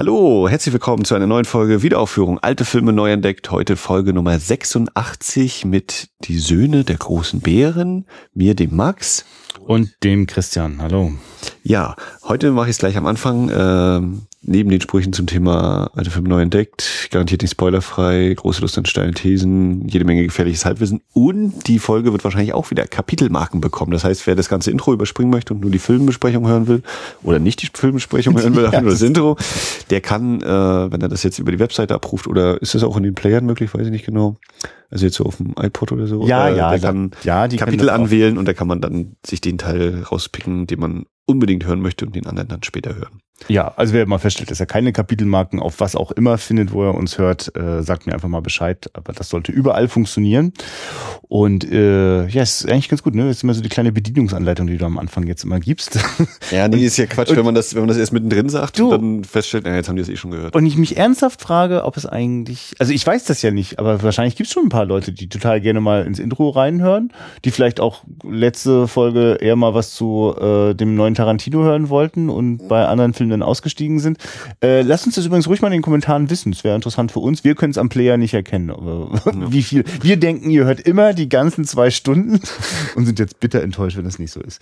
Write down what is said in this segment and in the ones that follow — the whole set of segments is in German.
Hallo, herzlich willkommen zu einer neuen Folge Wiederaufführung Alte Filme neu entdeckt. Heute Folge Nummer 86 mit Die Söhne der großen Bären, mir dem Max und dem Christian. Hallo. Ja, heute mache ich es gleich am Anfang. Ähm, neben den Sprüchen zum Thema alte Filme neu entdeckt, garantiert nicht spoilerfrei, große Lust an steilen Thesen, jede Menge gefährliches Halbwissen und die Folge wird wahrscheinlich auch wieder Kapitelmarken bekommen. Das heißt, wer das ganze Intro überspringen möchte und nur die Filmbesprechung hören will oder nicht die Filmbesprechung hören will, ja, nur das Intro, der kann, äh, wenn er das jetzt über die Webseite abruft oder ist das auch in den Playern möglich, weiß ich nicht genau. Also jetzt so auf dem iPod oder so. Ja, oder ja. Der kann ja, die Kapitel anwählen und da kann man dann sich den Teil rauspicken, den man unbedingt hören möchte und den anderen dann später hören. Ja, also wer mal feststellt, dass er keine Kapitelmarken auf was auch immer findet, wo er uns hört, äh, sagt mir einfach mal Bescheid. Aber das sollte überall funktionieren. Und äh, ja, ist eigentlich ganz gut, ne? Das ist immer so die kleine Bedienungsanleitung, die du am Anfang jetzt immer gibst. Ja, nee, ist ja Quatsch, wenn man das, wenn man das erst mittendrin sagt du, und dann feststellt, na, jetzt haben die das eh schon gehört. Und ich mich ernsthaft frage, ob es eigentlich, also ich weiß das ja nicht, aber wahrscheinlich gibt es schon ein paar Leute, die total gerne mal ins Intro reinhören, die vielleicht auch letzte Folge eher mal was zu äh, dem neuen Tarantino hören wollten und bei anderen Filmen dann ausgestiegen sind. Äh, lasst uns das übrigens ruhig mal in den Kommentaren wissen. Es wäre interessant für uns. Wir können es am Player nicht erkennen. Aber ja. wie viel? Wir denken, ihr hört immer die ganzen zwei Stunden und sind jetzt bitter enttäuscht, wenn das nicht so ist.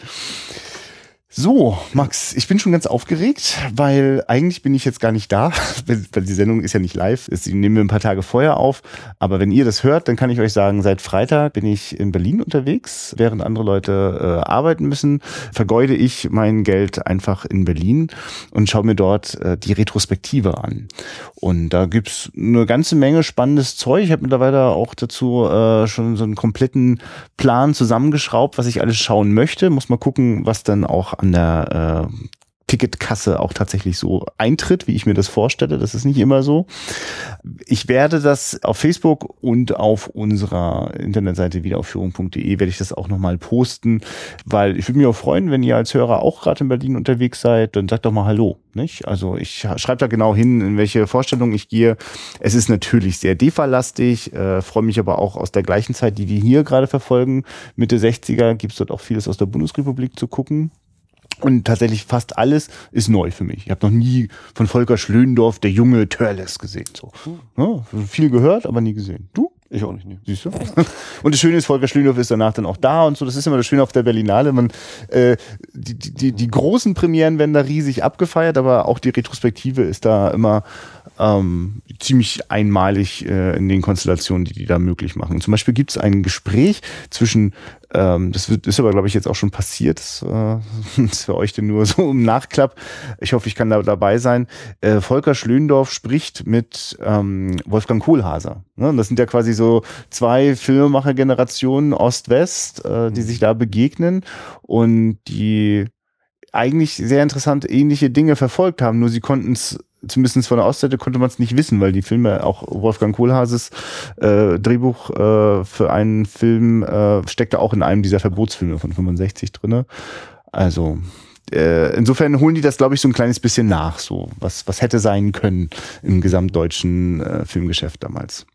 So, Max, ich bin schon ganz aufgeregt, weil eigentlich bin ich jetzt gar nicht da, weil die Sendung ist ja nicht live, sie nehmen wir ein paar Tage vorher auf. Aber wenn ihr das hört, dann kann ich euch sagen, seit Freitag bin ich in Berlin unterwegs, während andere Leute äh, arbeiten müssen, vergeude ich mein Geld einfach in Berlin und schaue mir dort äh, die Retrospektive an. Und da gibt's eine ganze Menge spannendes Zeug. Ich habe mittlerweile auch dazu äh, schon so einen kompletten Plan zusammengeschraubt, was ich alles schauen möchte. Muss mal gucken, was dann auch an der äh, Ticketkasse auch tatsächlich so eintritt, wie ich mir das vorstelle. Das ist nicht immer so. Ich werde das auf Facebook und auf unserer Internetseite wiederaufführung.de werde ich das auch nochmal posten, weil ich würde mich auch freuen, wenn ihr als Hörer auch gerade in Berlin unterwegs seid, dann sagt doch mal Hallo. Nicht? Also ich schreibe da genau hin, in welche Vorstellung ich gehe. Es ist natürlich sehr DEFA-lastig, äh, freue mich aber auch aus der gleichen Zeit, die wir hier gerade verfolgen. Mitte 60er gibt es dort auch vieles aus der Bundesrepublik zu gucken. Und tatsächlich fast alles ist neu für mich. Ich habe noch nie von Volker Schlöndorf, der junge Törles, gesehen. So. Ja, viel gehört, aber nie gesehen. Du? Ich auch nicht. Nee. Siehst du? Und das Schöne ist, Volker Schlöndorf ist danach dann auch da und so. Das ist immer das Schöne auf der Berlinale. Man, äh, die, die, die großen Premieren werden da riesig abgefeiert, aber auch die Retrospektive ist da immer ähm, ziemlich einmalig äh, in den Konstellationen, die die da möglich machen. Zum Beispiel gibt es ein Gespräch zwischen, ähm, das wird, ist aber glaube ich jetzt auch schon passiert, das, äh, ist für euch denn nur so im Nachklapp. Ich hoffe, ich kann da dabei sein. Äh, Volker Schlöndorf spricht mit ähm, Wolfgang Kohlhaser. Ne? Das sind ja quasi so zwei Filmemacher-Generationen Ost-West, äh, die mhm. sich da begegnen und die eigentlich sehr interessant ähnliche Dinge verfolgt haben, nur sie konnten es zumindest von der Ostseite konnte man es nicht wissen, weil die Filme, auch Wolfgang Kohlhaases äh, Drehbuch äh, für einen Film äh, steckte auch in einem dieser Verbotsfilme von 65 drinne. Also äh, insofern holen die das, glaube ich, so ein kleines bisschen nach, so was, was hätte sein können im gesamtdeutschen äh, Filmgeschäft damals.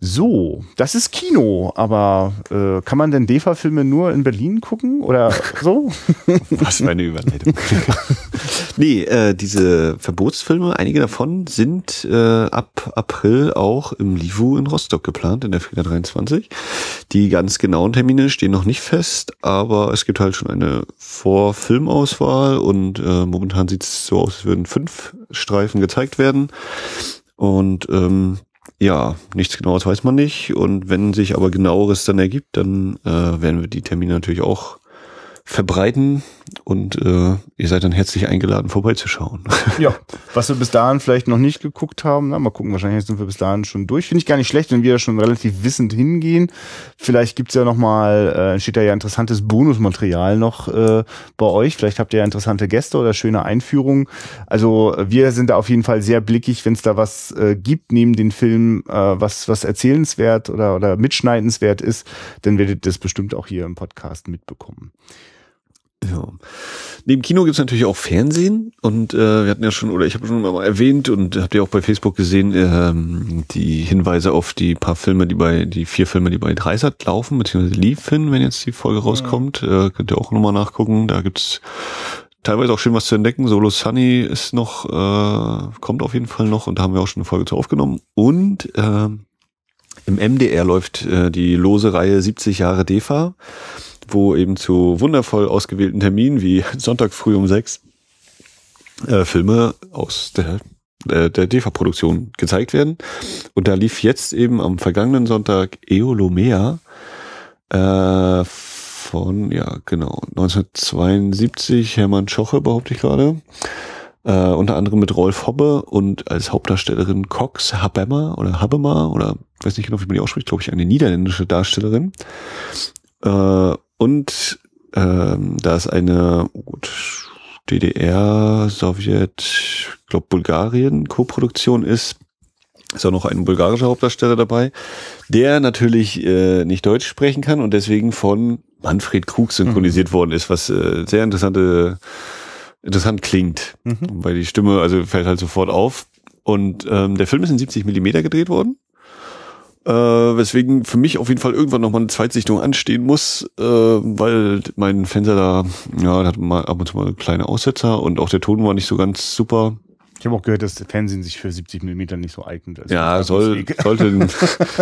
So, das ist Kino, aber äh, kann man denn DEFA-Filme nur in Berlin gucken oder so? Was für eine Überleitung. nee, äh, diese Verbotsfilme, einige davon sind äh, ab April auch im Livu in Rostock geplant, in der Fehler 23. Die ganz genauen Termine stehen noch nicht fest, aber es gibt halt schon eine Vorfilmauswahl und äh, momentan sieht es so aus, als würden fünf Streifen gezeigt werden. Und ähm, ja, nichts genaues weiß man nicht. Und wenn sich aber genaueres dann ergibt, dann äh, werden wir die Termine natürlich auch verbreiten und äh, ihr seid dann herzlich eingeladen, vorbeizuschauen. Ja, was wir bis dahin vielleicht noch nicht geguckt haben, na, mal gucken, wahrscheinlich sind wir bis dahin schon durch. Finde ich gar nicht schlecht, wenn wir da schon relativ wissend hingehen. Vielleicht gibt's ja nochmal, äh, steht da ja interessantes Bonusmaterial noch äh, bei euch. Vielleicht habt ihr ja interessante Gäste oder schöne Einführungen. Also wir sind da auf jeden Fall sehr blickig, wenn es da was äh, gibt, neben den Film, äh, was, was erzählenswert oder, oder mitschneidenswert ist, dann werdet ihr das bestimmt auch hier im Podcast mitbekommen. Ja. Neben Kino gibt's natürlich auch Fernsehen und äh, wir hatten ja schon, oder ich habe schon mal erwähnt und habt ihr auch bei Facebook gesehen, ähm, die Hinweise auf die paar Filme, die bei, die vier Filme, die bei Dreisat laufen, beziehungsweise liefen, wenn jetzt die Folge rauskommt. Äh, könnt ihr auch nochmal nachgucken. Da gibt's teilweise auch schön was zu entdecken. Solo Sunny ist noch, äh, kommt auf jeden Fall noch und da haben wir auch schon eine Folge zu aufgenommen. Und äh, im MDR läuft äh, die lose Reihe 70 Jahre DEFA, wo eben zu wundervoll ausgewählten Terminen wie Sonntag früh um sechs äh, Filme aus der äh, der DEFA-Produktion gezeigt werden. Und da lief jetzt eben am vergangenen Sonntag Eolomea äh, von, ja genau, 1972, Hermann Schoche behaupte ich gerade. Äh, unter anderem mit Rolf Hobbe und als Hauptdarstellerin Cox Habemmer oder Habema oder weiß nicht genau, wie man die ausspricht, glaube ich, eine niederländische Darstellerin. Äh, und ähm, da ist eine oh gut, DDR, Sowjet, glaube Bulgarien Co-Produktion ist, ist auch noch ein bulgarischer Hauptdarsteller dabei, der natürlich äh, nicht Deutsch sprechen kann und deswegen von Manfred Krug synchronisiert mhm. worden ist, was äh, sehr interessante interessant klingt, mhm. weil die Stimme also fällt halt sofort auf und ähm, der Film ist in 70 Millimeter gedreht worden. Äh, weswegen für mich auf jeden Fall irgendwann nochmal eine Zweitsichtung anstehen muss, äh, weil mein Fernseher da, ja, da hat mal ab und zu mal kleine Aussetzer und auch der Ton war nicht so ganz super. Ich habe auch gehört, dass der Fernsehen sich für 70 Millimeter nicht so eignet. Also ja, soll, sollte,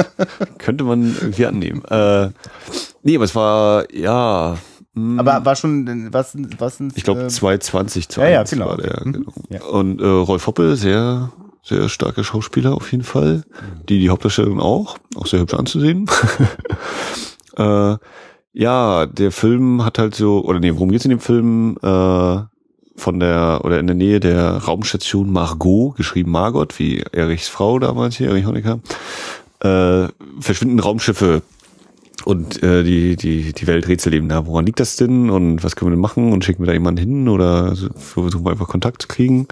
könnte man irgendwie annehmen. Äh, nee, aber es war, ja. Mh, aber war schon, was, was Ich glaube, äh, 220 zu ja, ja, genau. war der. Mhm. Genau. Ja. Und äh, Rolf Hoppe, sehr, sehr starke Schauspieler auf jeden Fall. Die, die Hauptdarstellerin auch, auch sehr hübsch anzusehen. äh, ja, der Film hat halt so, oder nee, worum geht's in dem Film? Äh, von der oder in der Nähe der Raumstation Margot, geschrieben Margot, wie Erichs Frau damals hier, Erich Honecker, äh, verschwinden Raumschiffe und äh, die, die, die Welt rätselt eben da, woran liegt das denn und was können wir denn machen und schicken wir da jemanden hin oder versuchen wir einfach Kontakt zu kriegen.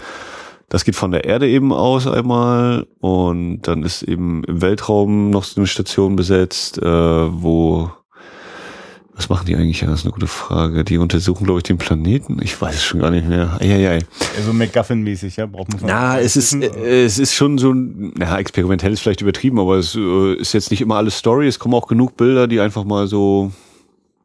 Das geht von der Erde eben aus einmal und dann ist eben im Weltraum noch so eine Station besetzt, äh, wo was machen die eigentlich? Ja, das ist eine gute Frage. Die untersuchen, glaube ich, den Planeten. Ich weiß es schon gar nicht mehr. Eieiei. Also McGuffin-mäßig, ja? Braucht man Na, es ist, äh, es ist schon so ein, na, experimentell ist vielleicht übertrieben, aber es äh, ist jetzt nicht immer alles Story. Es kommen auch genug Bilder, die einfach mal so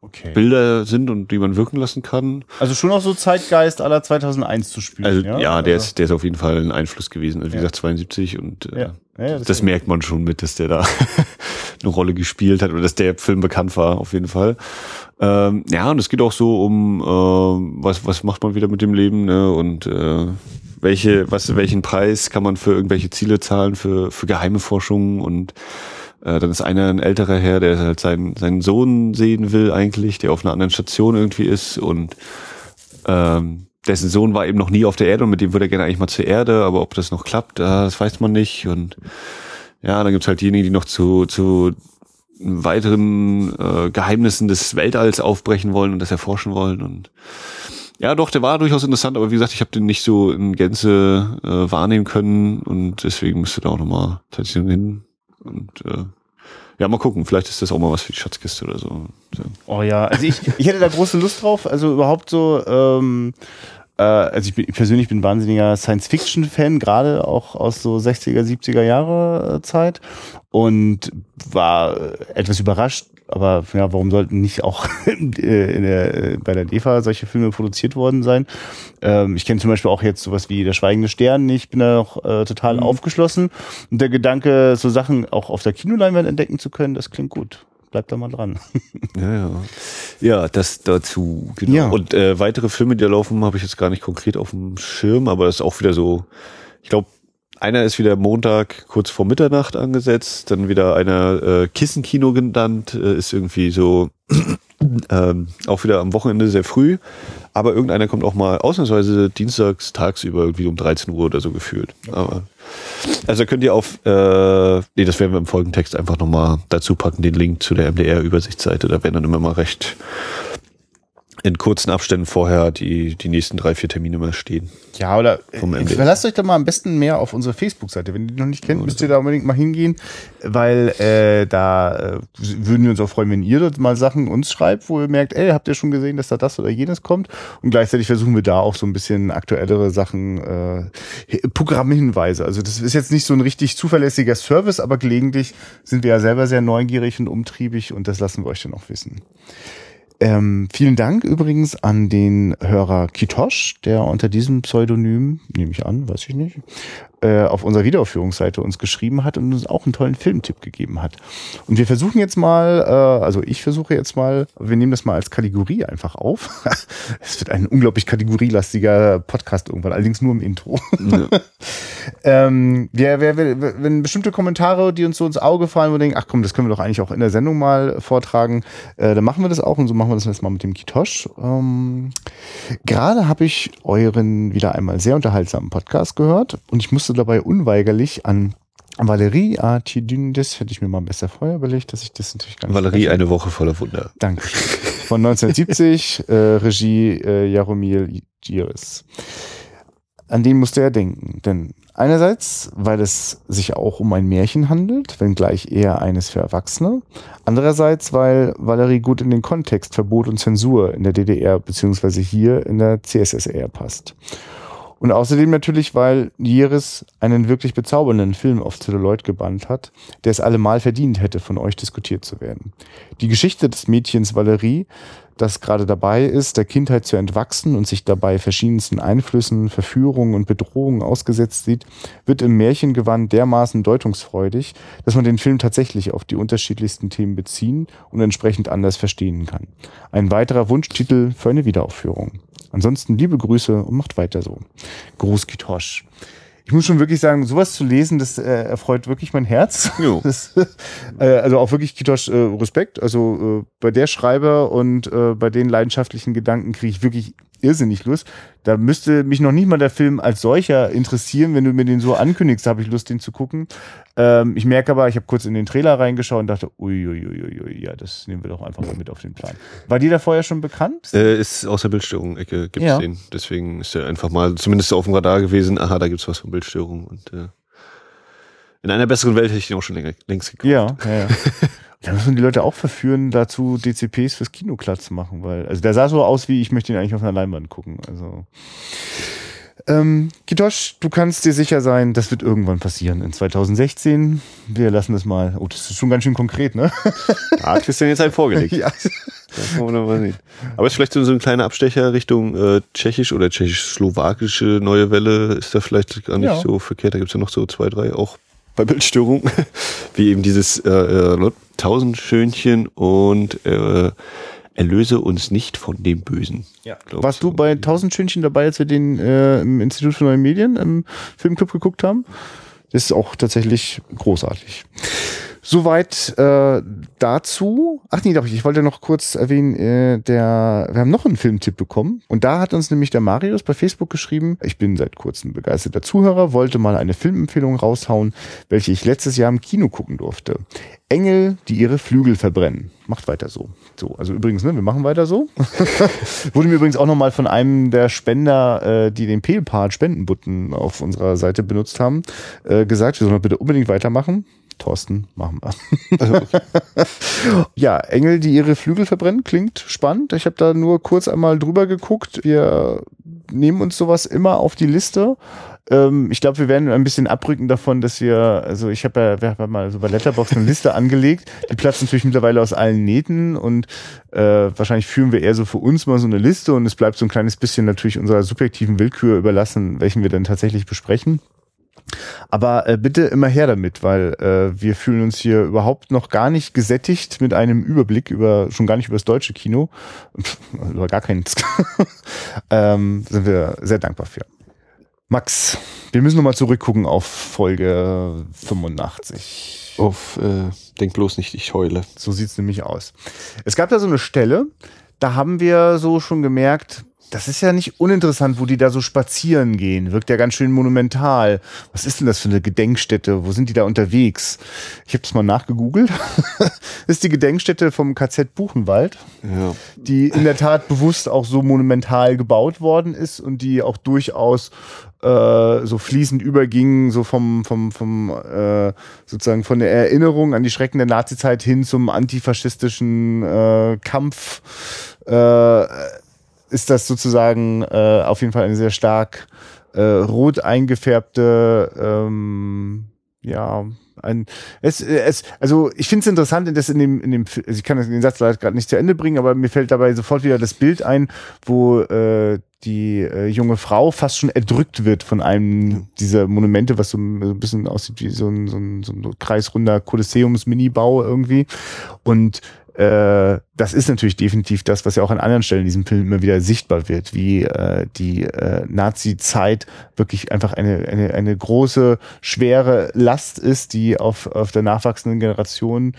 okay. Bilder sind und die man wirken lassen kann. Also schon auch so Zeitgeist aller 2001 zu spielen. Also ja, ja der, also ist, der ist auf jeden Fall ein Einfluss gewesen. Also, wie ja. gesagt, 72 und äh, ja. Ja, das, das merkt man schon mit, dass der da eine Rolle gespielt hat oder dass der Film bekannt war, auf jeden Fall. Ähm, ja, und es geht auch so um, äh, was, was macht man wieder mit dem Leben ne? und äh, welche, was, welchen Preis kann man für irgendwelche Ziele zahlen, für, für geheime Forschung und äh, dann ist einer ein älterer Herr, der halt seinen, seinen Sohn sehen will eigentlich, der auf einer anderen Station irgendwie ist und ähm, dessen Sohn war eben noch nie auf der Erde und mit dem würde er gerne eigentlich mal zur Erde, aber ob das noch klappt, das weiß man nicht. Und ja, dann gibt's halt diejenigen, die noch zu, zu weiteren äh, Geheimnissen des Weltalls aufbrechen wollen und das erforschen wollen. Und ja, doch, der war durchaus interessant, aber wie gesagt, ich habe den nicht so in Gänze äh, wahrnehmen können und deswegen müsste da auch nochmal tatsächlich hin. Und äh, ja, mal gucken, vielleicht ist das auch mal was für die Schatzkiste oder so. so. Oh ja, also ich, ich hätte da große Lust drauf. Also überhaupt so, ähm, äh, also ich, bin, ich persönlich bin wahnsinniger Science-Fiction-Fan, gerade auch aus so 60er, 70er Jahre äh, Zeit und war etwas überrascht, aber ja, warum sollten nicht auch in der, bei der DEFA solche Filme produziert worden sein? Ähm, ich kenne zum Beispiel auch jetzt sowas wie Der Schweigende Stern, ich bin da noch äh, total mhm. aufgeschlossen und der Gedanke, so Sachen auch auf der Kinoleinwand entdecken zu können, das klingt gut bleibt da mal dran. ja, ja. ja, das dazu. Genau. Ja. Und äh, weitere Filme, die da laufen, habe ich jetzt gar nicht konkret auf dem Schirm, aber das ist auch wieder so, ich glaube, einer ist wieder Montag kurz vor Mitternacht angesetzt, dann wieder einer äh, Kissenkino genannt, äh, ist irgendwie so ähm, auch wieder am Wochenende sehr früh, aber irgendeiner kommt auch mal ausnahmsweise dienstags tagsüber irgendwie um 13 Uhr oder so gefühlt. Aber also könnt ihr auf, äh, nee, das werden wir im Folgentext einfach nochmal dazu packen, den Link zu der MDR-Übersichtsseite. Da werden dann immer mal recht in kurzen Abständen vorher die, die nächsten drei, vier Termine mal stehen. Ja, oder äh, verlasst euch doch mal am besten mehr auf unsere Facebook-Seite. Wenn ihr die noch nicht kennt, müsst ihr da unbedingt mal hingehen, weil äh, da äh, würden wir uns auch freuen, wenn ihr dort mal Sachen uns schreibt, wo ihr merkt, ey, habt ihr schon gesehen, dass da das oder jenes kommt? Und gleichzeitig versuchen wir da auch so ein bisschen aktuellere Sachen, äh, Programmhinweise. Also das ist jetzt nicht so ein richtig zuverlässiger Service, aber gelegentlich sind wir ja selber sehr neugierig und umtriebig und das lassen wir euch dann auch wissen. Ähm, vielen Dank übrigens an den Hörer Kitosh, der unter diesem Pseudonym, nehme ich an, weiß ich nicht, äh, auf unserer Wiederaufführungsseite uns geschrieben hat und uns auch einen tollen Filmtipp gegeben hat. Und wir versuchen jetzt mal, äh, also ich versuche jetzt mal, wir nehmen das mal als Kategorie einfach auf. Es wird ein unglaublich kategorielastiger Podcast irgendwann, allerdings nur im Intro. Ja. ähm, wir, wir, wir, wenn bestimmte Kommentare, die uns so ins Auge fallen, wo wir denken, ach komm, das können wir doch eigentlich auch in der Sendung mal vortragen, äh, dann machen wir das auch und so machen wir das jetzt mal mit dem Kitosch. Ähm, Gerade habe ich euren wieder einmal sehr unterhaltsamen Podcast gehört und ich musste dabei unweigerlich an Valerie Artidündes, hätte ich mir mal besser vorher überlegt, dass ich das natürlich gar nicht Valerie, eine Woche voller Wunder. Danke. Von 1970, äh, Regie äh, Jaromir Giris. An den musste er denken, denn einerseits, weil es sich auch um ein Märchen handelt, wenngleich eher eines für Erwachsene. Andererseits, weil Valerie gut in den Kontext Verbot und Zensur in der DDR beziehungsweise hier in der CSSR passt. Und außerdem natürlich, weil Jeris einen wirklich bezaubernden Film auf Celluloid gebannt hat, der es allemal verdient hätte, von euch diskutiert zu werden. Die Geschichte des Mädchens Valerie, das gerade dabei ist, der Kindheit zu entwachsen und sich dabei verschiedensten Einflüssen, Verführungen und Bedrohungen ausgesetzt sieht, wird im Märchengewand dermaßen deutungsfreudig, dass man den Film tatsächlich auf die unterschiedlichsten Themen beziehen und entsprechend anders verstehen kann. Ein weiterer Wunschtitel für eine Wiederaufführung. Ansonsten liebe Grüße und macht weiter so. Gruß Kitosch. Ich muss schon wirklich sagen, sowas zu lesen, das äh, erfreut wirklich mein Herz. Jo. Das, äh, also auch wirklich Kitosch äh, Respekt. Also äh, bei der Schreiber und äh, bei den leidenschaftlichen Gedanken kriege ich wirklich irrsinnig Lust. Da müsste mich noch nicht mal der Film als solcher interessieren. Wenn du mir den so ankündigst, habe ich Lust, den zu gucken. Ähm, ich merke aber, ich habe kurz in den Trailer reingeschaut und dachte, uiuiui, ui, ja, das nehmen wir doch einfach mal mit auf den Plan. War dir da vorher schon bekannt? Äh, ist aus der Bildstörung-Ecke, gibt es ja. den. Deswegen ist er einfach mal zumindest auf dem Radar gewesen. Aha, da gibt es was von Bildstörung. Und äh, in einer besseren Welt hätte ich den auch schon länger, längst gekauft. Ja, ja, ja. Da müssen die Leute auch verführen, dazu DCPs fürs Kino klar zu machen, weil, also der sah so aus, wie ich möchte ihn eigentlich auf einer Leinwand gucken. Also. Ähm, Kitosch, du kannst dir sicher sein, das wird irgendwann passieren in 2016. Wir lassen das mal. Oh, das ist schon ganz schön konkret, ne? Da hat Christian jetzt halt vorgelegt. ja. Das wollen wir mal sehen. Aber ist vielleicht so ein kleiner Abstecher Richtung äh, tschechisch oder tschechisch-slowakische neue Welle ist da vielleicht gar nicht ja. so verkehrt. Da gibt's ja noch so zwei, drei auch bei Bildstörung, wie eben dieses äh, äh, Tausendschönchen und äh, erlöse uns nicht von dem Bösen. Ja. Warst du bei Tausendschönchen dabei, als wir den äh, im Institut für Neue Medien im Filmclub geguckt haben? Das ist auch tatsächlich großartig. Soweit äh, dazu. Ach nee, doch, ich wollte noch kurz erwähnen, äh, der, wir haben noch einen Filmtipp bekommen. Und da hat uns nämlich der Marius bei Facebook geschrieben, ich bin seit kurzem begeisterter Zuhörer, wollte mal eine Filmempfehlung raushauen, welche ich letztes Jahr im Kino gucken durfte. Engel, die ihre Flügel verbrennen. Macht weiter so. So, also übrigens, ne, wir machen weiter so. Wurde mir übrigens auch nochmal von einem der Spender, äh, die den Pelpart Spendenbutton auf unserer Seite benutzt haben, äh, gesagt, wir sollen bitte unbedingt weitermachen. Thorsten, machen wir. Also, okay. ja, Engel, die ihre Flügel verbrennen, klingt spannend. Ich habe da nur kurz einmal drüber geguckt. Wir nehmen uns sowas immer auf die Liste. Ähm, ich glaube, wir werden ein bisschen abrücken davon, dass wir, also ich habe ja, wir haben mal so bei Letterbox eine Liste angelegt. Die platzt natürlich mittlerweile aus allen Nähten und äh, wahrscheinlich führen wir eher so für uns mal so eine Liste und es bleibt so ein kleines bisschen natürlich unserer subjektiven Willkür überlassen, welchen wir dann tatsächlich besprechen. Aber äh, bitte immer her damit, weil äh, wir fühlen uns hier überhaupt noch gar nicht gesättigt mit einem Überblick über, schon gar nicht über das deutsche Kino, über gar keins. ähm, sind wir sehr dankbar für. Max, wir müssen nochmal zurückgucken auf Folge 85. Auf, äh, denk bloß nicht, ich heule. So sieht's nämlich aus. Es gab da so eine Stelle, da haben wir so schon gemerkt, das ist ja nicht uninteressant, wo die da so spazieren gehen. Wirkt ja ganz schön monumental. Was ist denn das für eine Gedenkstätte? Wo sind die da unterwegs? Ich habe das mal nachgegoogelt. ist die Gedenkstätte vom KZ Buchenwald, ja. die in der Tat bewusst auch so monumental gebaut worden ist und die auch durchaus äh, so fließend überging, so vom, vom, vom äh, sozusagen von der Erinnerung an die Schrecken der Nazizeit hin zum antifaschistischen äh, Kampf. Äh, ist das sozusagen äh, auf jeden Fall eine sehr stark äh, rot eingefärbte ähm, ja, ein, es, es, also ich finde es interessant, dass in dem, in dem, also ich kann den Satz leider gerade nicht zu Ende bringen, aber mir fällt dabei sofort wieder das Bild ein, wo äh, die äh, junge Frau fast schon erdrückt wird von einem dieser Monumente, was so, ein bisschen aussieht wie so ein, so ein, so ein kreisrunder Kolosseums-Mini-Bau irgendwie. Und äh, das ist natürlich definitiv das, was ja auch an anderen Stellen in diesem Film immer wieder sichtbar wird, wie äh, die äh, Nazi-Zeit wirklich einfach eine, eine, eine große, schwere Last ist, die auf, auf der nachwachsenden Generation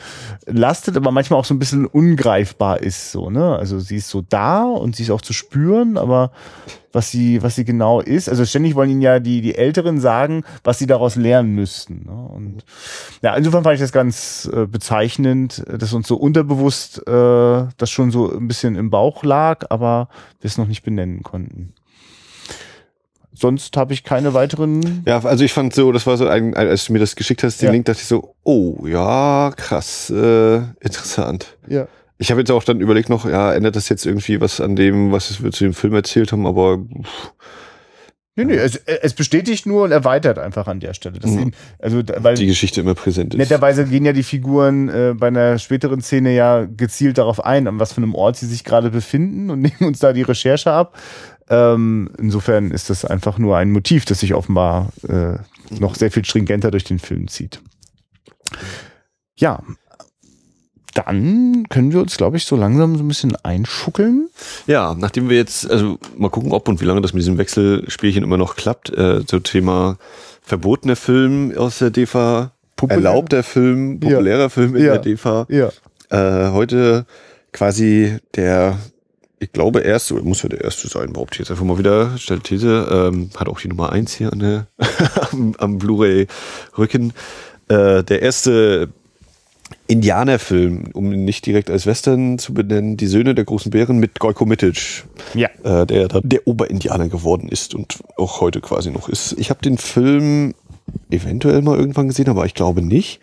lastet, aber manchmal auch so ein bisschen ungreifbar ist. So, ne? Also sie ist so da und sie ist auch zu spüren, aber was sie, was sie genau ist. Also ständig wollen ihnen ja die, die Älteren sagen, was sie daraus lernen müssten. Ne? Und ja, insofern fand ich das ganz äh, bezeichnend, dass uns so unterbewusst äh, das schon so ein bisschen im Bauch lag, aber wir es noch nicht benennen konnten. Sonst habe ich keine weiteren. Ja, also ich fand so, das war so ein, als du mir das geschickt hast, den Ja. Link, dachte ich so, oh ja, krass, äh, interessant. Ja. Ich habe jetzt auch dann überlegt noch, ja, ändert das jetzt irgendwie was an dem, was wir zu dem Film erzählt haben, aber pff, Nee, nee, es, es bestätigt nur und erweitert einfach an der Stelle. Mhm. eben, also, weil die Geschichte immer präsent ist. netterweise gehen ja die Figuren äh, bei einer späteren Szene ja gezielt darauf ein, an was für einem Ort sie sich gerade befinden und nehmen uns da die Recherche ab. Ähm, insofern ist das einfach nur ein Motiv, das sich offenbar äh, noch sehr viel stringenter durch den Film zieht. Ja, dann können wir uns, glaube ich, so langsam so ein bisschen einschuckeln. Ja, nachdem wir jetzt, also mal gucken, ob und wie lange das mit diesem Wechselspielchen immer noch klappt, äh, so Thema verbotener Film aus der DEFA, Puppe- erlaubter Film, populärer Film in Ja. der DEFA. Ja. Äh, heute quasi der, ich glaube, erste, oder muss ja der erste sein, behaupte ich jetzt einfach mal wieder, stellt These, ähm, hat auch die Nummer eins hier an der, am, am Blu-ray-Rücken. Äh, der erste Indianerfilm, um ihn nicht direkt als Western zu benennen, Die Söhne der großen Bären mit Gojko Mitic, Ja. äh, der der Oberindianer geworden ist und auch heute quasi noch ist. Ich habe den Film eventuell mal irgendwann gesehen, aber ich glaube nicht.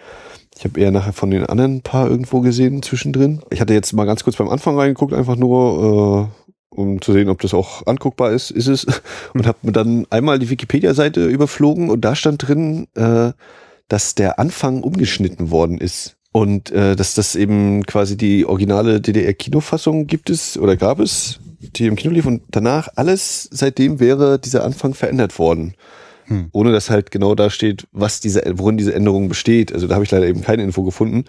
Ich habe eher nachher von den anderen paar irgendwo gesehen zwischendrin. Ich hatte jetzt mal ganz kurz beim Anfang reingeguckt, einfach nur, äh, um zu sehen, ob das auch anguckbar ist, ist es. Und habe mir dann einmal die Wikipedia-Seite überflogen und da stand drin, äh, dass der Anfang umgeschnitten worden ist. Und äh, dass das eben quasi die originale DDR-Kinofassung gibt es oder gab es, die im Kino lief und danach alles seitdem wäre dieser Anfang verändert worden. Hm. Ohne dass halt genau da steht, was diese, worin diese Änderung besteht. Also da habe ich leider eben keine Info gefunden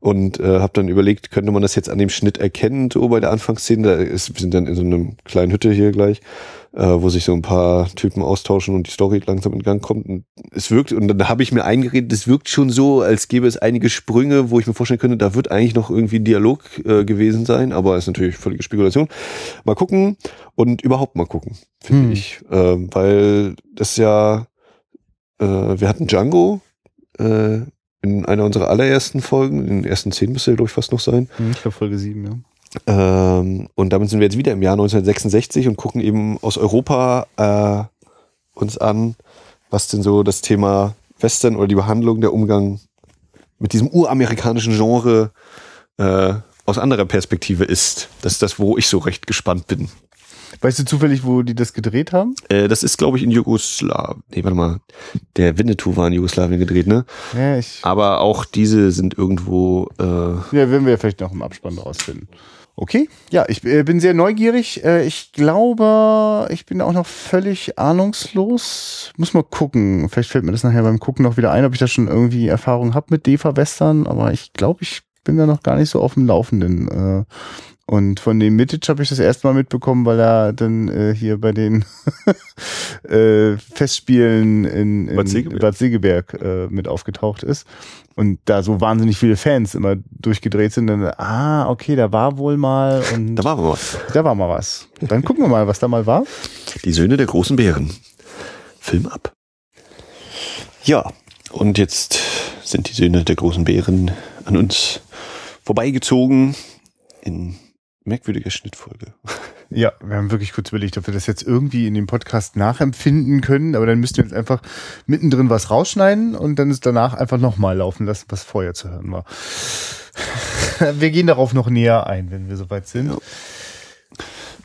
und äh, habe dann überlegt, könnte man das jetzt an dem Schnitt erkennen, so bei der Anfangsszene. Da ist, wir sind dann in so einer kleinen Hütte hier gleich, äh, wo sich so ein paar Typen austauschen und die Story langsam in Gang kommt. Und es wirkt, und dann habe ich mir eingeredet, es wirkt schon so, als gäbe es einige Sprünge, wo ich mir vorstellen könnte, da wird eigentlich noch irgendwie ein Dialog äh, gewesen sein, aber ist natürlich völlige Spekulation. Mal gucken und überhaupt mal gucken, finde Hm. ich. Ähm, weil das ja, äh, wir hatten Django, äh, in einer unserer allerersten Folgen, in den ersten zehn müsste er, glaube ich, fast noch sein. Hm, Ich glaube Folge 7, ja. Ähm, und damit sind wir jetzt wieder im Jahr 1966 und gucken eben aus Europa äh, uns an, was denn so das Thema Western oder die Behandlung, der Umgang mit diesem uramerikanischen Genre äh, aus anderer Perspektive ist. Das ist das, wo ich so recht gespannt bin. Weißt du zufällig, wo die das gedreht haben? Äh, das ist, glaube ich, in Jugoslawien. Nee, warte mal. Der Winnetou war in Jugoslawien gedreht, ne? Ja, ich. Aber auch diese sind irgendwo äh, Ja, werden wir vielleicht noch im Abspann rausfinden. Okay, ja, ich äh, bin sehr neugierig. Äh, ich glaube, ich bin auch noch völlig ahnungslos. Muss mal gucken. Vielleicht fällt mir das nachher beim Gucken noch wieder ein, ob ich da schon irgendwie Erfahrung habe mit DEFA-Western. Aber ich glaube, ich bin da noch gar nicht so auf dem Laufenden. Äh, und von dem Mitic habe ich das erste Mal mitbekommen, weil er dann äh, hier bei den äh, Festspielen in, in Bad Segeberg. Bad Segeberg äh, mit aufgetaucht ist. Und da so wahnsinnig viele Fans immer durchgedreht sind, dann, ah, okay, da war wohl mal und da wir was. da war mal was. Dann gucken wir mal, was da mal war. Die Söhne der großen Bären. Film ab. Ja, und jetzt sind die Söhne der großen Bären an uns vorbeigezogen in merkwürdiger Schnittfolge. Ja, wir haben wirklich kurz überlegt, ob wir das jetzt irgendwie in dem Podcast nachempfinden können, aber dann müssten wir jetzt einfach mittendrin was rausschneiden und dann ist danach einfach nochmal laufen lassen, was vorher zu hören war. Wir gehen darauf noch näher ein, wenn wir soweit sind.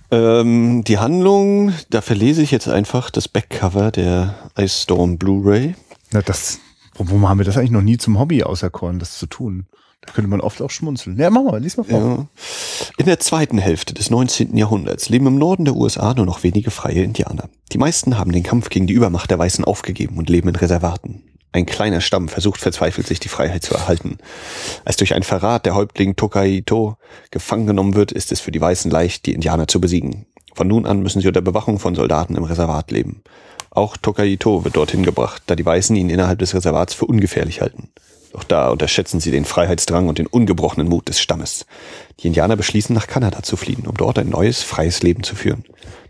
Ähm, die Handlung, da verlese ich jetzt einfach das Backcover der Ice Storm Blu-ray. Na, das Warum haben wir das eigentlich noch nie zum Hobby auserkoren, das zu tun? Da könnte man oft auch schmunzeln. Ja, mach mal, lies mal vor. Ja. In der zweiten Hälfte des 19. Jahrhunderts leben im Norden der USA nur noch wenige freie Indianer. Die meisten haben den Kampf gegen die Übermacht der Weißen aufgegeben und leben in Reservaten. Ein kleiner Stamm versucht verzweifelt, sich die Freiheit zu erhalten. Als durch einen Verrat der Häuptling Tokaito gefangen genommen wird, ist es für die Weißen leicht, die Indianer zu besiegen. Von nun an müssen sie unter Bewachung von Soldaten im Reservat leben. Auch Tokaito wird dorthin gebracht, da die Weißen ihn innerhalb des Reservats für ungefährlich halten. Doch da unterschätzen sie den Freiheitsdrang und den ungebrochenen Mut des Stammes. Die Indianer beschließen, nach Kanada zu fliehen, um dort ein neues, freies Leben zu führen.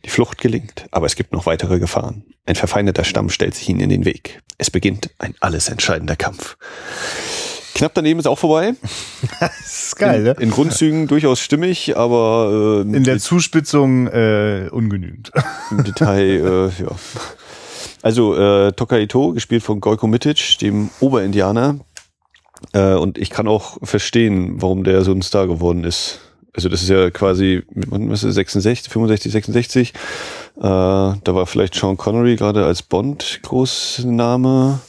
Die Flucht gelingt, aber es gibt noch weitere Gefahren. Ein verfeindeter Stamm stellt sich ihnen in den Weg. Es beginnt ein alles entscheidender Kampf. Knapp daneben ist auch vorbei. das ist geil, in, ne? in Grundzügen durchaus stimmig, aber äh, In der Zuspitzung äh, ungenügend. im Detail, äh, ja. Also äh, Tokaito, gespielt von Goiko Mitic, dem Oberindianer. Äh, und ich kann auch verstehen, warum der so ein Star geworden ist. Also das ist ja quasi, wann ist es, 66, 65, 66. Äh, da war vielleicht Sean Connery gerade als Bond Großname.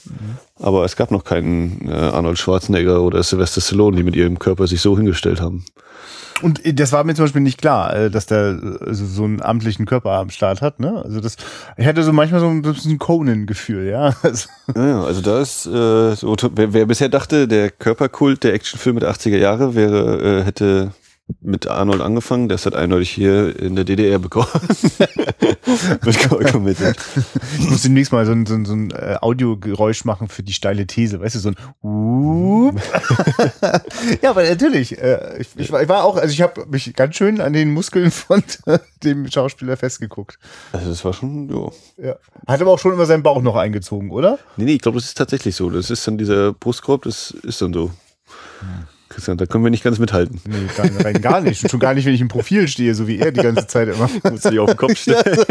Aber es gab noch keinen äh, Arnold Schwarzenegger oder Sylvester Stallone, die mit ihrem Körper sich so hingestellt haben. Und das war mir zum Beispiel nicht klar, äh, dass der also so einen amtlichen Körper am Start hat. Ne? Also das, ich hatte so manchmal so ein bisschen Conan-Gefühl, ja. Also, ja, also da ist äh, so, wer, wer bisher dachte, der Körperkult der Actionfilme der 80er Jahre wäre, äh, hätte mit Arnold angefangen, das hat eindeutig hier in der DDR begonnen. mit ich muss demnächst mal so ein, so ein, so ein äh, Audiogeräusch machen für die steile These, weißt du, so ein Wup. Ja, aber natürlich. Äh, ich, ich, war, ich war auch, also ich habe mich ganz schön an den Muskeln von dem Schauspieler festgeguckt. Also das war schon, jo. Ja. Hat aber auch schon immer seinen Bauch noch eingezogen, oder? Nee, nee, ich glaube, das ist tatsächlich so. Das ist dann dieser Brustkorb, das ist dann so. Christian, da können wir nicht ganz mithalten. Nee, gar, rein gar nicht. Und schon gar nicht, wenn ich im Profil stehe, so wie er die ganze Zeit immer. Muss dich auf den Kopf stellen.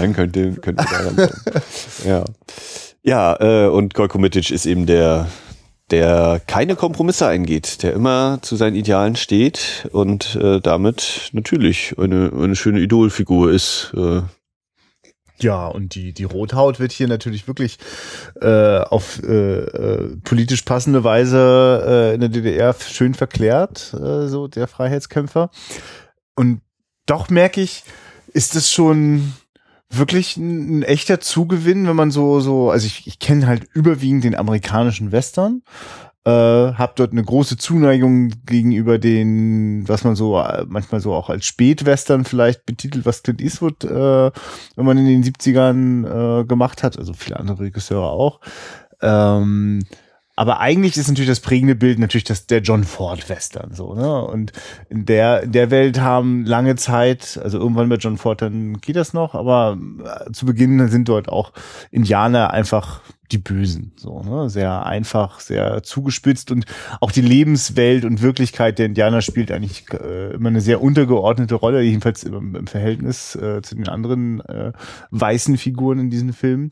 Dann könnte, könnte daran sein. Ja. Ja, äh, und Golko Mitic ist eben der, der keine Kompromisse eingeht, der immer zu seinen Idealen steht und äh, damit natürlich eine, eine schöne Idolfigur ist. Äh, Ja, und die, die Rothaut wird hier natürlich wirklich äh, auf äh, äh, politisch passende Weise äh, in der DDR schön verklärt, äh, so der Freiheitskämpfer. Und doch merke ich, ist es schon wirklich ein, ein echter Zugewinn, wenn man so, so, also ich, ich kenne halt überwiegend den amerikanischen Western, äh, habe dort eine große Zuneigung gegenüber den, was man so äh, manchmal so auch als Spätwestern vielleicht betitelt, was Clint Eastwood, äh, wenn man in den 70ern äh, gemacht hat, also viele andere Regisseure auch. Ähm, aber eigentlich ist natürlich das prägende Bild natürlich das der John Ford Western so ne und in der in der Welt haben lange Zeit also irgendwann bei John Ford dann geht das noch aber äh, zu Beginn sind dort auch Indianer einfach die Bösen so ne? Sehr einfach sehr zugespitzt und auch die Lebenswelt und Wirklichkeit der Indianer spielt eigentlich äh, immer eine sehr untergeordnete Rolle jedenfalls im, im Verhältnis äh, zu den anderen äh, weißen Figuren in diesen Filmen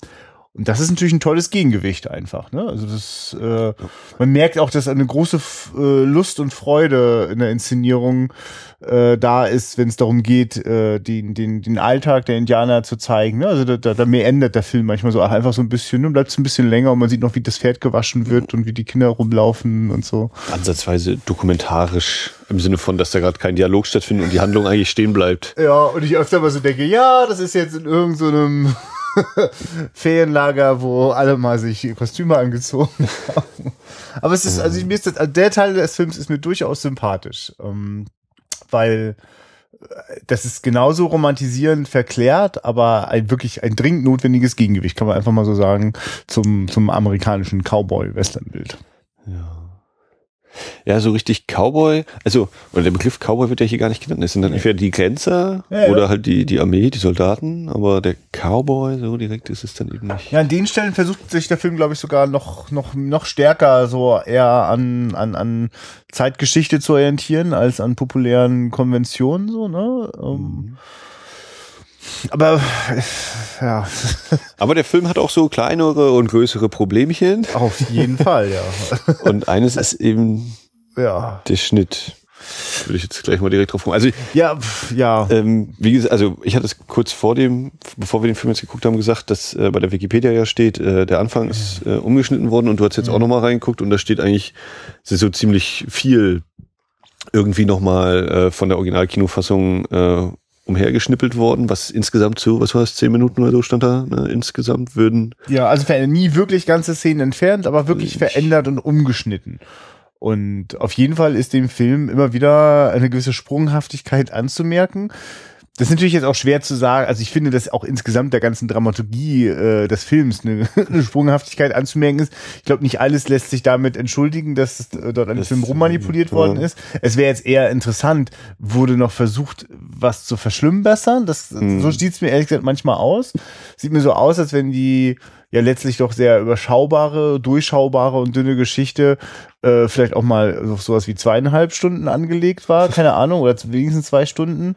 und das ist natürlich ein tolles Gegengewicht einfach. Ne? Also das, äh, man merkt auch, dass eine große äh, Lust und Freude in der Inszenierung äh, da ist, wenn es darum geht, äh, den, den, den Alltag der Indianer zu zeigen. Ne? Also da, da, da mehr ändert der Film manchmal so einfach so ein bisschen, ne? bleibt es ein bisschen länger und man sieht noch, wie das Pferd gewaschen wird und wie die Kinder rumlaufen und so. ansatzweise dokumentarisch im Sinne von, dass da gerade kein Dialog stattfindet und die Handlung eigentlich stehen bleibt. Ja, und ich öfter mal so denke, ja, das ist jetzt in irgendeinem Ferienlager, wo alle mal sich Kostüme angezogen haben. Aber es ist, also mir ist das, also der Teil des Films ist mir durchaus sympathisch, ähm, weil äh, das ist genauso romantisierend verklärt, aber ein wirklich ein dringend notwendiges Gegengewicht, kann man einfach mal so sagen, zum, zum amerikanischen Cowboy-Western-Bild. Ja. Ja, so richtig Cowboy, also, oder der Begriff Cowboy wird ja hier gar nicht genannt. Es sind dann entweder die Grenzer Ja, ja. oder halt die, die Armee, die Soldaten, aber der Cowboy, so direkt ist es dann eben nicht. Ja, an den Stellen versucht sich der Film, glaube ich, sogar noch, noch, noch stärker so eher an, an, an Zeitgeschichte zu orientieren als an populären Konventionen, so, ne? Ähm, aber, ja, Aber der Film hat auch so kleinere und größere Problemchen. auf jeden Fall, ja. Und eines ist eben Ja. der Schnitt. Würde ich jetzt gleich mal direkt drauf kommen. Also Ja, ja. ähm, wie gesagt, also ich hatte es kurz vor dem, bevor wir den Film jetzt geguckt haben, gesagt, dass äh, bei der Wikipedia ja steht, äh, der Anfang ist äh, umgeschnitten worden und du hast jetzt auch nochmal reingeguckt und da steht eigentlich es ist so ziemlich viel irgendwie nochmal äh, von der Originalkinofassung äh, umhergeschnippelt worden, was insgesamt so, was war es, zehn Minuten oder so stand da, ne? insgesamt würden Ja, also nie wirklich ganze Szenen entfernt, aber wirklich verändert und umgeschnitten. Und auf jeden Fall ist dem Film immer wieder eine gewisse Sprunghaftigkeit anzumerken. Das ist natürlich jetzt auch schwer zu sagen. Also ich finde, dass auch insgesamt der ganzen Dramaturgie äh, des Films eine, eine Sprunghaftigkeit anzumerken ist. Ich glaube, nicht alles lässt sich damit entschuldigen, dass äh, dort an dem Film rummanipuliert ja. worden ist. Es wäre jetzt eher interessant, wurde noch versucht, was zu verschlimmbessern. Das, So sieht es mir ehrlich gesagt manchmal aus. Sieht mir so aus, als wenn die ja letztlich doch sehr überschaubare, durchschaubare und dünne Geschichte äh, vielleicht auch mal auf sowas wie zweieinhalb Stunden angelegt war, keine Ahnung, oder wenigstens zwei Stunden.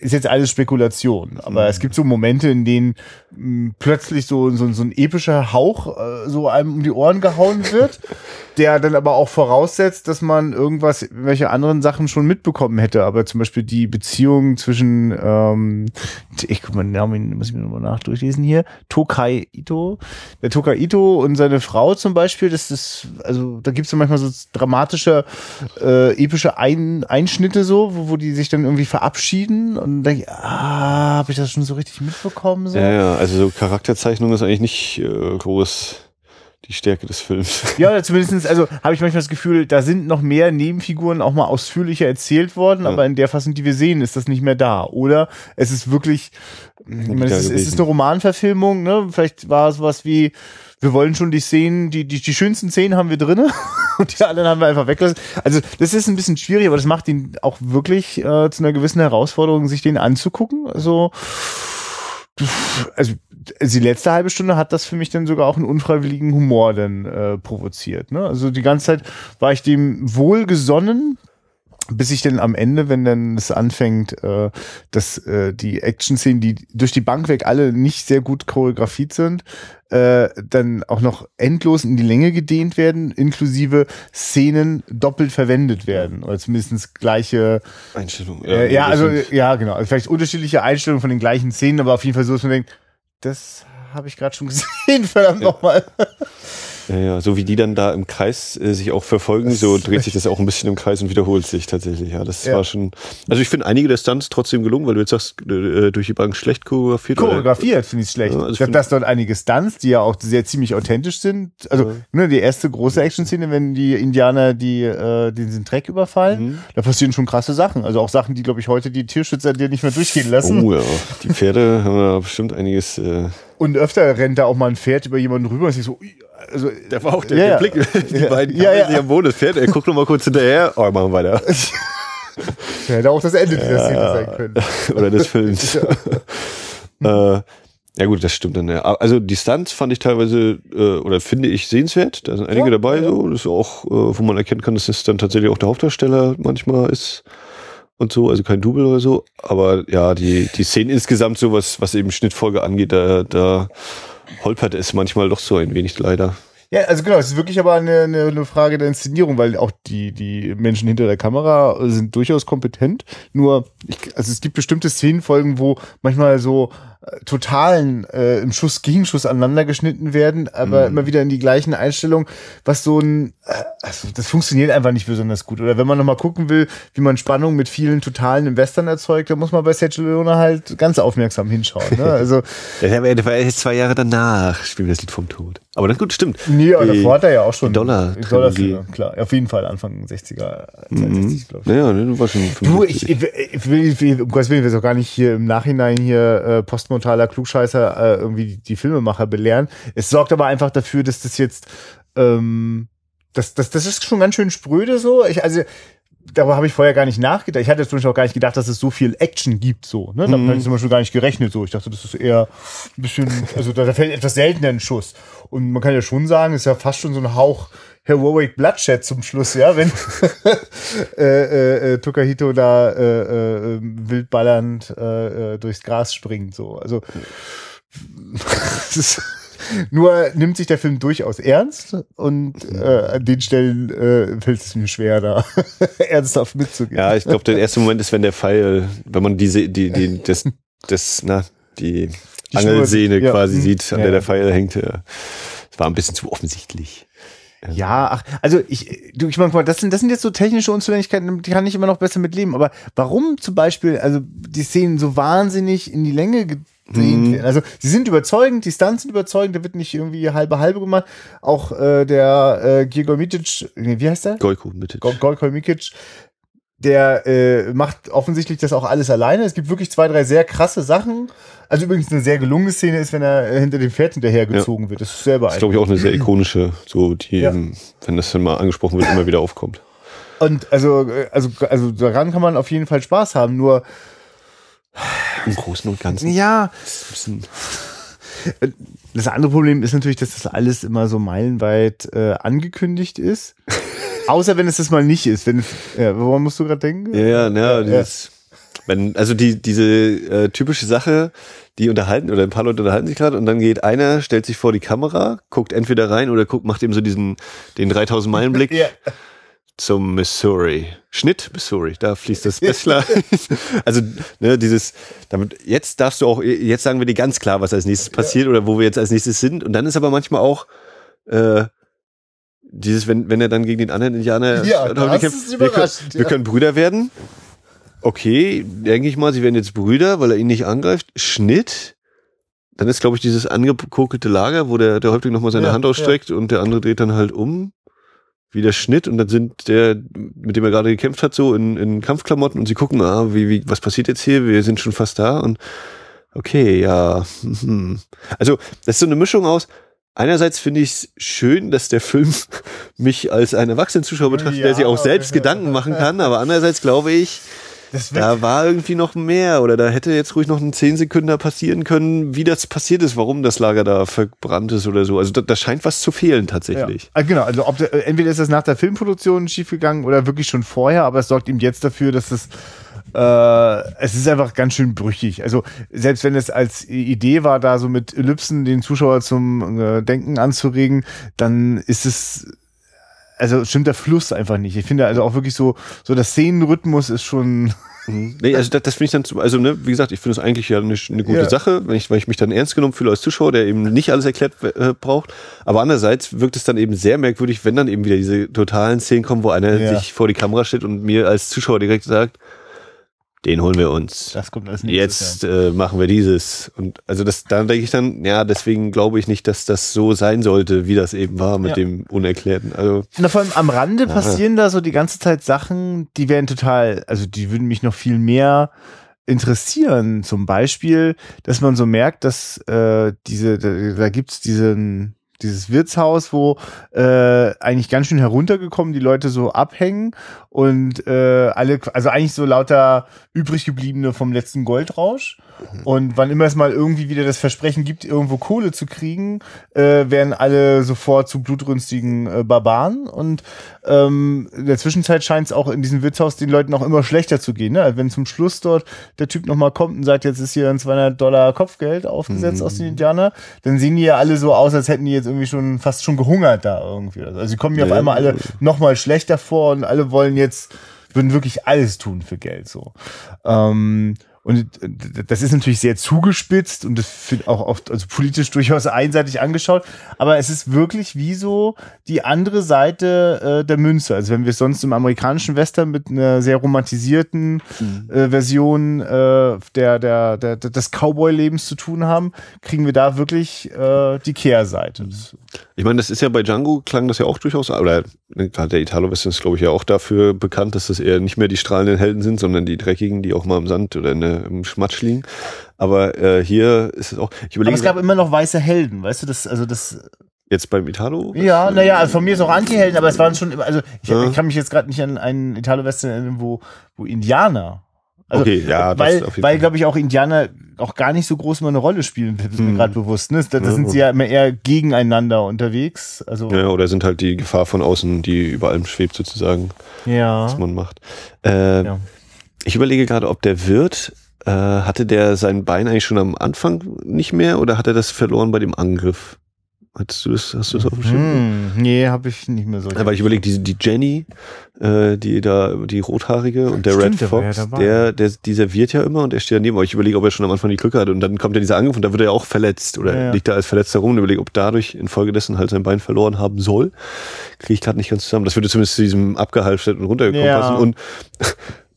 Ist jetzt alles Spekulation, aber es gibt so Momente, in denen mh, plötzlich so, so, so ein epischer Hauch äh, so einem um die Ohren gehauen wird, der dann aber auch voraussetzt, dass man irgendwas, welche anderen Sachen schon mitbekommen hätte. Aber zum Beispiel die Beziehung zwischen, ähm, ich guck mal, den Namen muss ich mir nochmal nachdurchlesen hier, Tokai Ito. Der Tokai Ito und seine Frau zum Beispiel, das ist, also da gibt es ja manchmal so dramatische, äh, epische Ein Einschnitte so, wo, wo die sich dann irgendwie verabschieden und denke, ich, ah, habe ich das schon so richtig mitbekommen? So? Ja, ja, also so Charakterzeichnung ist eigentlich nicht äh, groß die Stärke des Films. Ja, zumindestens, also habe ich manchmal das Gefühl, da sind noch mehr Nebenfiguren auch mal ausführlicher erzählt worden, aber in der Fassung, die wir sehen, ist das nicht mehr da. Oder es ist wirklich, ich meine, es ist, es ist eine Romanverfilmung, ne? Vielleicht war es was wie, wir wollen schon die Szenen, die, die, die schönsten Szenen haben wir drinne und die anderen haben wir einfach weggelassen. Also das ist ein bisschen schwierig, aber das macht ihn auch wirklich äh, zu einer gewissen Herausforderung, sich den anzugucken. Also also die letzte halbe Stunde hat das für mich dann sogar auch einen unfreiwilligen Humor dann äh, provoziert. Ne? Also die ganze Zeit war ich dem wohlgesonnen, bis ich dann am Ende, wenn dann es anfängt, äh, dass äh, die Action-Szenen, die durch die Bank weg alle nicht sehr gut choreografiert sind, äh, dann auch noch endlos in die Länge gedehnt werden, inklusive Szenen doppelt verwendet werden. Oder zumindest gleiche Einstellung. äh, ja, also ja, genau. Also vielleicht unterschiedliche Einstellungen von den gleichen Szenen, aber auf jeden Fall so, dass man denkt, das habe ich gerade schon gesehen, verdammt nochmal. Ja, ja, so wie die dann da im Kreis äh, sich auch verfolgen, so dreht sich das auch ein bisschen im Kreis und wiederholt sich tatsächlich. Ja, das Ja. war schon. Also ich finde einige der Stunts trotzdem gelungen, weil du jetzt sagst, äh, durch die Bank schlecht choreografiert. Choreografiert finde ich schlecht. Ja, also ich glaube, dass dort einige Stunts, die ja auch sehr ziemlich authentisch sind. Also, ne, die erste große Action-Szene, wenn die Indianer die, äh, diesen Dreck überfallen, Mhm. da passieren schon krasse Sachen. Also auch Sachen, die, glaube ich, heute die Tierschützer dir nicht mehr durchgehen lassen. Oh ja, die Pferde haben da bestimmt einiges. Äh, Und öfter rennt da auch mal ein Pferd über jemanden rüber und sich so, also, der war auch der- der Blick. die Ja. beiden Ja, ja. sich am Boden, Pferd, er guckt noch mal kurz hinterher, oh, machen wir weiter. hätte auch das Ende dieser Szene sein können. Oder des Films. äh, ja gut, das stimmt dann. Ja. Also die Stunts fand ich teilweise, äh, oder finde ich sehenswert. Da sind einige Ja, dabei, ja. so. Das ist auch, äh, wo man erkennen kann, dass es dann tatsächlich auch der Hauptdarsteller manchmal ist und so, also kein Double oder so. Aber ja, die, die Szenen insgesamt, so was, was eben Schnittfolge angeht, da, da holpert es manchmal doch so ein wenig leider. Ja, also genau, es ist wirklich aber eine, eine, Frage der Inszenierung, weil auch die, die Menschen hinter der Kamera sind durchaus kompetent. Nur, ich, also es gibt bestimmte Szenenfolgen, wo manchmal so totalen äh, im Schuss Gegenschuss aneinander geschnitten werden, aber immer wieder in die gleichen Einstellungen, was so ein, äh, also das funktioniert einfach nicht besonders gut. Oder wenn man nochmal gucken will, wie man Spannung mit vielen Totalen im Western erzeugt, dann muss man bei Sergio Leone halt ganz aufmerksam hinschauen. Ne? Also, Der war, erst zwei Jahre danach, spielen wir das Lied vom Tod. Aber dann gut, stimmt. Nee, aber davor hat er ja auch schon. Dollar- Trilogie. klar. Auf jeden Fall Anfang 60er, 62, glaube ich. Ja, ne, war schon Du, ich, 55. ich, ich will, ich will, um Gottes Willen, ich will jetzt auch gar nicht hier im Nachhinein hier äh, postmortaler Klugscheißer äh, irgendwie die, die Filmemacher belehren. Es sorgt aber einfach dafür, dass das jetzt, ähm, das, das, das ist schon ganz schön spröde so. Ich, also, darüber habe ich vorher gar nicht nachgedacht. Ich hatte zum Beispiel auch gar nicht gedacht, dass es so viel Action gibt, so. Ne? Damit habe ich zum Beispiel gar nicht gerechnet, so. Ich dachte, das ist eher ein bisschen, also da, da fällt etwas seltener ein Schuss. Und man kann ja schon sagen, es ist ja fast schon so ein Hauch Heroic Bloodshed zum Schluss, ja, wenn äh, äh, äh, Tokahito da äh, äh, wildballernd äh, äh, durchs Gras springt, so. Also, ist, Nur nimmt sich der Film durchaus ernst und äh, an den Stellen äh, fällt es mir schwer, da ernsthaft mitzugehen. Ja, ich glaube, der erste Moment ist, wenn der Pfeil, wenn man diese, die, die, das, das, na, die, Die Angelsehne ja. quasi Mhm. sieht, an Ja, der ja. der Pfeil hängt. Ja. Das war ein bisschen zu offensichtlich. Ja, ach, also ich, du, ich meine, das sind, das sind jetzt so technische Unzulänglichkeiten, die kann ich immer noch besser mit leben. Aber warum zum Beispiel, also die Szenen so wahnsinnig in die Länge gedreht Mhm. werden? Also sie sind überzeugend, die Stunts sind überzeugend, da wird nicht irgendwie halbe halbe gemacht. Auch äh, der äh, Gregor Mitic, nee, wie heißt der? Golko mit. Gol- Golko Mikic, der äh, macht offensichtlich das auch alles alleine. Es gibt wirklich zwei, drei sehr krasse Sachen. Also übrigens eine sehr gelungene Szene ist, wenn er äh, hinter dem Pferd hinterhergezogen wird. Das ist selber Das ist, glaube ich, auch eine sehr ikonische, so die, Ja. ähm, wenn das dann mal angesprochen wird, immer wieder aufkommt. Und also, äh, also, also daran kann man auf jeden Fall Spaß haben. Nur, Im Großen und Ganzen. ja, das andere Problem ist natürlich, dass das alles immer so meilenweit äh, angekündigt ist. Außer wenn es das mal nicht ist. Wenn es, ja, woran musst du gerade denken? Ja, ja, ja, Ja, dieses, wenn, also die, diese äh, typische Sache, die unterhalten oder ein paar Leute unterhalten sich gerade und dann geht einer, stellt sich vor die Kamera, guckt entweder rein oder guckt, macht eben so diesen, den 3000 Meilen Blick Ja. zum Missouri. Schnitt, Missouri, da fließt das Bachelor. also, ne, dieses, damit, jetzt darfst du auch, jetzt sagen wir dir ganz klar, was als nächstes passiert oder wo wir jetzt als nächstes sind. Und dann ist aber manchmal auch, äh, dieses, wenn, wenn er dann gegen den anderen Indianer Ja, das kämpft, ist wir, können, überraschend, wir ja. können Brüder werden. Okay, denke ich mal, sie werden jetzt Brüder, weil er ihn nicht angreift. Schnitt. Dann ist, glaube ich, dieses angekokelte Lager, wo der, der Häuptling nochmal seine Ja, Hand ausstreckt und der andere dreht dann halt um. Wieder Schnitt und dann sind der, mit dem er gerade gekämpft hat, so in, in Kampfklamotten und sie gucken, ah, wie, wie, was passiert jetzt hier? Wir sind schon fast da und okay, ja. mhm. Also, das ist so eine Mischung aus. Einerseits finde ich es schön, dass der Film mich als einen erwachsenen Zuschauer betrachtet, Ja, der sich auch selbst. Gedanken machen kann, aber andererseits glaube ich, Das da war irgendwie noch mehr oder da hätte jetzt ruhig noch ein 10 Sekunden passieren können, wie das passiert ist, warum das Lager da verbrannt ist oder so. Also da, da scheint was zu fehlen tatsächlich. Ja. Ah, Genau, also ob äh, entweder ist das nach der Filmproduktion schiefgegangen oder wirklich schon vorher, aber es sorgt ihm jetzt dafür, dass es äh, es ist einfach ganz schön brüchig. Also selbst wenn es als Idee war, da so mit Ellipsen den Zuschauer zum äh, Denken anzuregen, dann ist es also stimmt der Fluss einfach nicht. Ich finde also auch wirklich so so der Szenenrhythmus ist schon Mhm. Nee, also das, das finde ich dann, also ne, wie gesagt, ich finde es eigentlich ja eine, eine gute Ja. Sache, wenn ich, weil ich mich dann ernst genommen fühle als Zuschauer, der eben nicht alles erklärt äh, braucht. Aber andererseits wirkt es dann eben sehr merkwürdig, wenn dann eben wieder diese totalen Szenen kommen, wo einer Ja. sich vor die Kamera stellt und mir als Zuschauer direkt sagt, den holen wir uns. das kommt als Jetzt äh, machen wir dieses. Und also das, da denke ich dann, ja, deswegen glaube ich nicht, dass das so sein sollte, wie das eben war mit Ja. dem Unerklärten. Also Na, vor allem am Rande passieren da so die ganze Zeit Sachen, die wären total, also die würden mich noch viel mehr interessieren. Zum Beispiel, dass man so merkt, dass äh, diese, da, da gibt's diesen dieses Wirtshaus, wo äh, eigentlich ganz schön heruntergekommen die Leute so abhängen und äh, alle, also eigentlich so lauter übrig gebliebene vom letzten Goldrausch. Und wann immer es mal irgendwie wieder das Versprechen gibt, irgendwo Kohle zu kriegen, äh, werden alle sofort zu blutrünstigen äh, Barbaren. Und ähm, in der Zwischenzeit scheint es auch in diesem Wirtshaus den Leuten auch immer schlechter zu gehen. Ne? Also wenn zum Schluss dort der Typ nochmal kommt und sagt, jetzt ist hier ein 200 Dollar Kopfgeld aufgesetzt aus den Indianer, dann sehen die ja alle so aus, als hätten die jetzt irgendwie schon fast schon gehungert da irgendwie. Also sie kommen ja auf einmal alle nochmal schlechter vor und alle wollen jetzt, würden wirklich alles tun für Geld so. Ähm, und äh, das ist natürlich sehr zugespitzt und das auch oft also politisch durchaus einseitig angeschaut. Aber es ist wirklich wie so die andere Seite äh, der Münze. Also wenn wir es sonst im amerikanischen Western mit einer sehr romantisierten äh, Version äh, der, der, der, des Cowboy-Lebens zu tun haben, kriegen wir da wirklich äh, die Kehrseite. Das- Ich meine, das ist ja bei Django klang das ja auch durchaus, oder ne, gerade der Italo-Western ist, glaube ich, ja auch dafür bekannt, dass das eher nicht mehr die strahlenden Helden sind, sondern die dreckigen, die auch mal im Sand oder in der, im Schmatsch liegen. Aber äh, hier ist es auch, ich Aber überlege es gab immer noch weiße Helden, weißt du, das, also das, jetzt beim Italo. Ja, naja, also von mir ist auch Anti-Helden, aber es waren schon, immer- also ich, Ja. ich kann mich jetzt gerade nicht an einen Italo-Western erinnern, wo, wo Indianer. Also, Okay, ja, weil, weil glaube ich, auch Indianer auch gar nicht so groß mal eine Rolle spielen, das ist mir Hm. gerade bewusst. Ne? Da, da Ja, sind sie ja immer eher gegeneinander unterwegs. Also, Ja, oder sind halt die Gefahr von außen, die über allem schwebt sozusagen, ja. was man macht. Äh, Ja. Ich überlege gerade, ob der Wirt, äh, hatte der sein Bein eigentlich schon am Anfang nicht mehr oder hat er das verloren bei dem Angriff? Hattest du das, hast du das auf dem Schirm? Hm, nee, habe ich nicht mehr so. Weil ich überlege, die, die Jenny, äh, die da, die rothaarige und der Stimmt, Red der Fox, dabei. der, der, die serviert ja immer und der steht daneben. Aber ich überlege, ob er schon am Anfang die Glücke hat und dann kommt ja dieser Angriff und da wird er ja auch verletzt oder Ja, ja. liegt da als Verletzter rum und überlege, ob dadurch infolgedessen halt sein Bein verloren haben soll. Kriege ich gerade nicht ganz zusammen. Das würde zumindest zu diesem abgehalfterten und runtergekommen Ja. passen und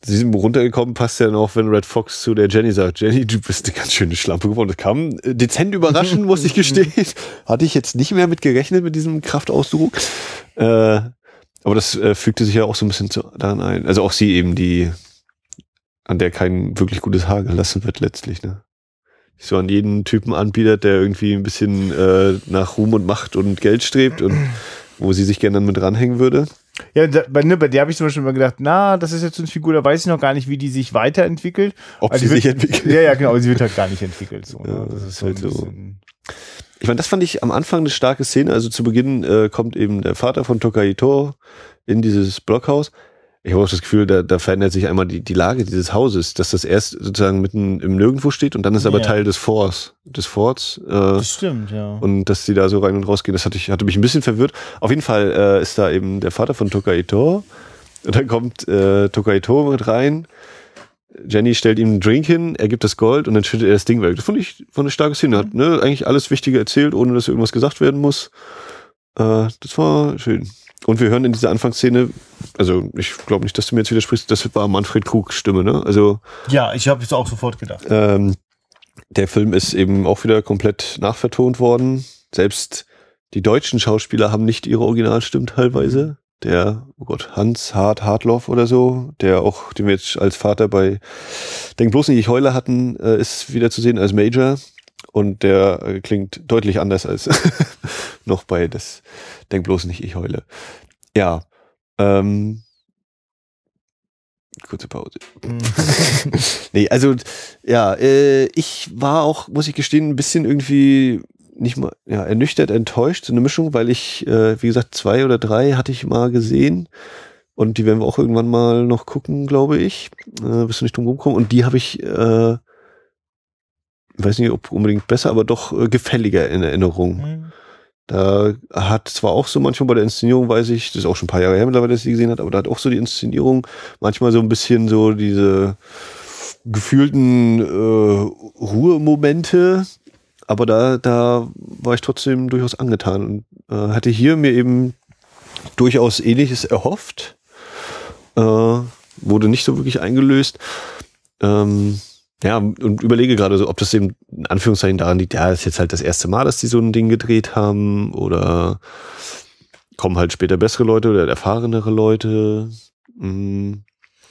zu diesem runtergekommen passt ja noch, wenn Red Fox zu der Jenny sagt, Jenny, du bist eine ganz schöne Schlampe geworden. Das kam äh, dezent überraschend, muss ich gestehen. Hatte ich jetzt nicht mehr mit gerechnet mit diesem Kraftausdruck. Äh, aber das äh, fügte sich ja auch so ein bisschen zu, daran ein. Also auch sie eben, die, an der kein wirklich gutes Haar gelassen wird letztlich, ne? Die So an jeden Typen anbietet, der irgendwie ein bisschen äh, nach Ruhm und Macht und Geld strebt und wo sie sich gerne dann mit ranhängen würde. Ja, da, bei, ne, bei der habe ich zum Beispiel immer gedacht, na, das ist jetzt so eine Figur, da weiß ich noch gar nicht, wie die sich weiterentwickelt. Ob Also sie die sich wird- entwickelt. Ja, ja, genau, sie wird halt gar nicht entwickelt. So, Ja, ne? Das ist halt so. bisschen- Ich meine, das fand ich am Anfang eine starke Szene. Also zu Beginn äh, kommt eben der Vater von Tokaito in dieses Blockhaus. Ich habe auch das Gefühl, da, da verändert sich einmal die, die Lage dieses Hauses, dass das erst sozusagen mitten im Nirgendwo steht und dann ist aber Ja. Teil des Forts, des Forts. Äh, Das stimmt, ja. und dass die da so rein und raus gehen, das hatte, ich, hatte mich ein bisschen verwirrt. Auf jeden Fall äh, ist da eben der Vater von Tokaito. Und dann kommt äh, Tokaito mit rein. Jenny stellt ihm einen Drink hin, er gibt das Gold und dann schüttet er das Ding weg. Das fand ich von eine starke Szene. Hat ne, eigentlich alles Wichtige erzählt, ohne dass irgendwas gesagt werden muss. Äh, das war schön. Und wir hören in dieser Anfangsszene, also ich glaube nicht, dass du mir jetzt widersprichst, das war Manfred Krugs Stimme, ne? Also ja, ich habe es auch sofort gedacht. ähm, der Film ist eben auch wieder komplett nachvertont worden. Selbst die deutschen Schauspieler haben nicht ihre Originalstimmen teilweise. Der, oh Gott, Hans Hart Hartloff oder so, der auch, den wir jetzt als Vater bei Denk bloß nicht, ich heule hatten, äh, ist wieder zu sehen als Major. Und der äh, klingt deutlich anders als noch bei das Denk bloß nicht, ich heule. Ja. Ähm, kurze Pause. Nee, also ja, äh, ich war auch, muss ich gestehen, ein bisschen irgendwie nicht mal, ja, ernüchtert, enttäuscht, so eine Mischung, weil ich, äh, wie gesagt, zwei oder drei hatte ich mal gesehen und die werden wir auch irgendwann mal noch gucken, glaube ich. Äh, bist du nicht drum rumkommen. Und die habe ich, äh, weiß nicht, ob unbedingt besser, aber doch äh, gefälliger in Erinnerung. Mhm. Da hat zwar auch so manchmal bei der Inszenierung, weiß ich, das ist auch schon ein paar Jahre her mittlerweile, dass ich sie gesehen hat, aber da hat auch so die Inszenierung manchmal so ein bisschen so diese gefühlten äh, Ruhemomente, aber da, da war ich trotzdem durchaus angetan und äh, hatte hier mir eben durchaus ähnliches erhofft. Äh, wurde nicht so wirklich eingelöst. Ähm, ja, und überlege gerade so, ob das eben in Anführungszeichen daran liegt, ja, das ist jetzt halt das erste Mal, dass die so ein Ding gedreht haben oder kommen halt später bessere Leute oder erfahrenere Leute. Mm.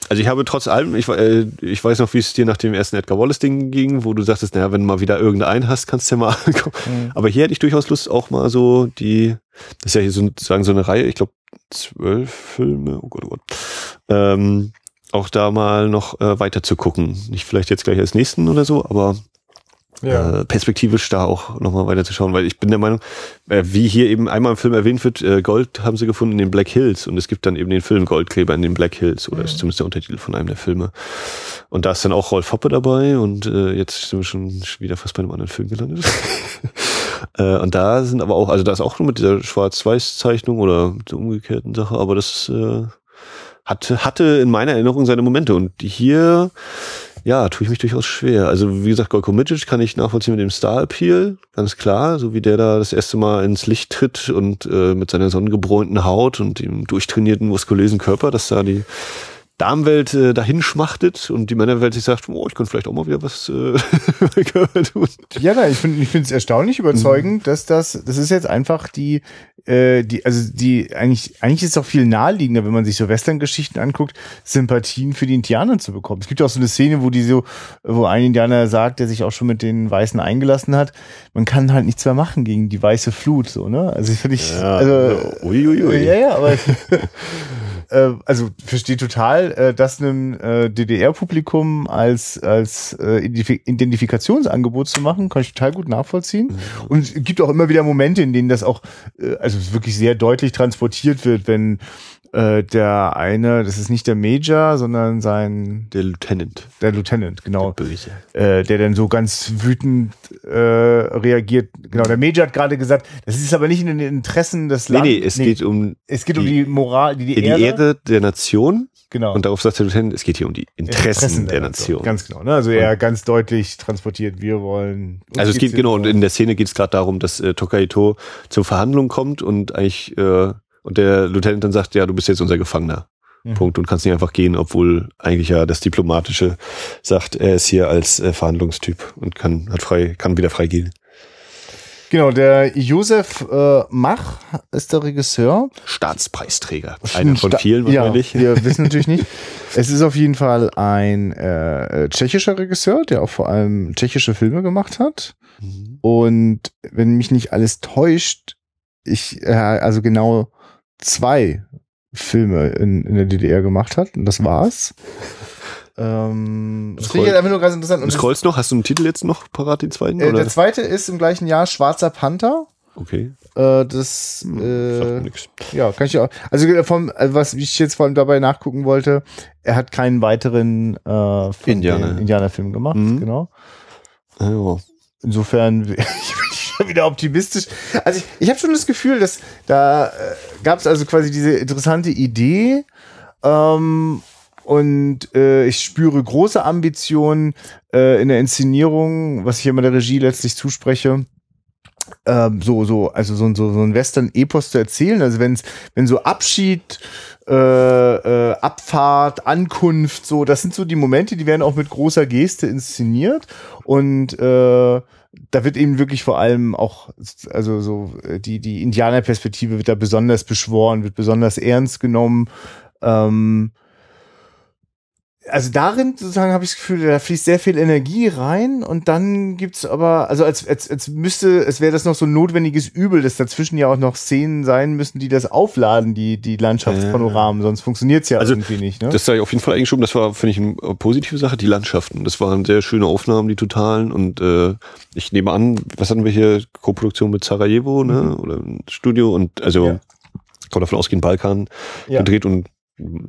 Also ich habe trotz allem, ich, äh, ich weiß noch, wie es dir nach dem ersten Edgar Wallace-Ding ging, wo du sagtest, naja, wenn du mal wieder irgendeinen hast, kannst du ja mal angucken. Mhm. Aber hier hätte ich durchaus Lust, auch mal so die, das ist ja hier sozusagen so eine Reihe, ich glaube zwölf Filme, oh Gott, oh Gott, ähm, auch da mal noch äh, weiter zu gucken. Nicht vielleicht jetzt gleich als nächsten oder so, aber Ja. äh, perspektivisch da auch nochmal weiter zu schauen, weil ich bin der Meinung, äh, wie hier eben einmal im Film erwähnt wird, äh, Gold haben sie gefunden in den Black Hills und es gibt dann eben den Film Goldgräber in den Black Hills oder ist zumindest der Untertitel von einem der Filme. Und da ist dann auch Rolf Hoppe dabei und äh, jetzt sind wir schon wieder fast bei einem anderen Film gelandet. äh, und da sind aber auch, also da ist auch nur mit dieser Schwarz-Weiß-Zeichnung oder der umgekehrten Sache, aber das äh, hatte, hatte in meiner Erinnerung seine Momente und hier ja, tue ich mich durchaus schwer. Also wie gesagt, Golko Midget kann ich nachvollziehen mit dem Star-Appeal, ganz klar, so wie der da das erste Mal ins Licht tritt und äh, mit seiner sonnengebräunten Haut und dem durchtrainierten, muskulösen Körper, dass da die Damenwelt äh, dahin schmachtet und die Männerwelt sich sagt, oh, ich könnte vielleicht auch mal wieder was äh, tun. Ja, nein, ich finde ich finde es erstaunlich überzeugend, dass das, das ist jetzt einfach die, äh, die, also die, eigentlich, eigentlich ist es auch viel naheliegender, wenn man sich so Western-Geschichten anguckt, Sympathien für die Indianer zu bekommen. Es gibt ja auch so eine Szene, wo die so, wo ein Indianer sagt, der sich auch schon mit den Weißen eingelassen hat, man kann halt nichts mehr machen gegen die weiße Flut, so, ne? Also ich finde ich, also, uiuiui. ja, ja, aber äh, also verstehe total, äh, das einem äh, DDR-Publikum als als äh, Identif Identifikationsangebot zu machen, kann ich total gut nachvollziehen. Und es gibt auch immer wieder Momente, in denen das auch äh, also wirklich sehr deutlich transportiert wird, wenn äh, der eine, das ist nicht der Major, sondern sein Der Lieutenant. der Lieutenant, genau, Der Böse. äh, der dann so ganz wütend äh, reagiert. Genau, der Major hat gerade gesagt, das ist aber nicht in den Interessen des Nee, Landes. nee, es geht um es geht um die- die Moral, die, die, die Ehre. Ehre der Nation. Genau. Und darauf sagt der Lieutenant, es geht hier um die Interessen, der, Nation. Ganz genau. Ne? Also er ganz deutlich transportiert, wir wollen. Also es geht genau, und in der Szene geht es gerade darum, dass äh, Tokaito zur Verhandlung kommt und eigentlich äh, und der Lieutenant dann sagt, ja, du bist jetzt unser Gefangener. Mhm. Punkt. Und kannst nicht einfach gehen, obwohl eigentlich ja das Diplomatische sagt, er ist hier als äh, Verhandlungstyp und kann hat frei, kann wieder frei gehen. Genau, der Josef äh, Mach ist der Regisseur. Staatspreisträger. Einer von vielen wahrscheinlich. Ja, wir wissen natürlich nicht. Es ist auf jeden Fall ein äh, tschechischer Regisseur, der auch vor allem tschechische Filme gemacht hat. Mhm. Und wenn mich nicht alles täuscht, ich äh, also genau zwei Filme in, in der DDR gemacht hat und das war's. Ähm, das finde ich Scroll- einfach nur ganz interessant. Du Und das, scrollst noch, hast du einen Titel jetzt noch parat, den zweiten? äh, oder? der zweite ist im gleichen Jahr Schwarzer Panther. Okay. Äh, das mir äh, ja, kann ich auch. Also äh, vom, äh, was ich jetzt vor allem dabei nachgucken wollte, er hat keinen weiteren äh, Indianer. Indianerfilm gemacht, Mhm. genau. Ja. Insofern schon wieder optimistisch. Also ich, ich habe schon das Gefühl, dass da äh, gab es also quasi diese interessante Idee ähm, und äh, ich spüre große Ambitionen äh, in der Inszenierung, was ich immer der Regie letztlich zuspreche. Ähm, so, so, also so, ein- so, so ein Western-Epos zu erzählen. Also wenn's, wenn so Abschied, äh, äh, Abfahrt, Ankunft, so, das sind so die Momente, die werden auch mit großer Geste inszeniert. Und äh, da wird eben wirklich vor allem auch, also so äh, die, die Indianerperspektive wird da besonders beschworen, wird besonders ernst genommen. Ähm, also darin sozusagen habe ich das Gefühl, da fließt sehr viel Energie rein und dann gibt's aber, also als, als, als müsste, es wäre das noch so ein notwendiges Übel, dass dazwischen ja auch noch Szenen sein müssen, die das aufladen, die, die Landschaftspanoramen, sonst funktioniert's ja Also, irgendwie nicht. Ne? Das sei auf jeden Fall schon, das war, finde ich, eine positive Sache, die Landschaften. Das waren sehr schöne Aufnahmen, die totalen. Und äh, ich nehme an, was hatten wir hier? Koproduktion mit Sarajevo, ne? Oder ein Studio und also Mhm. Ja. kann davon ausgehen, Balkan Ja. gedreht und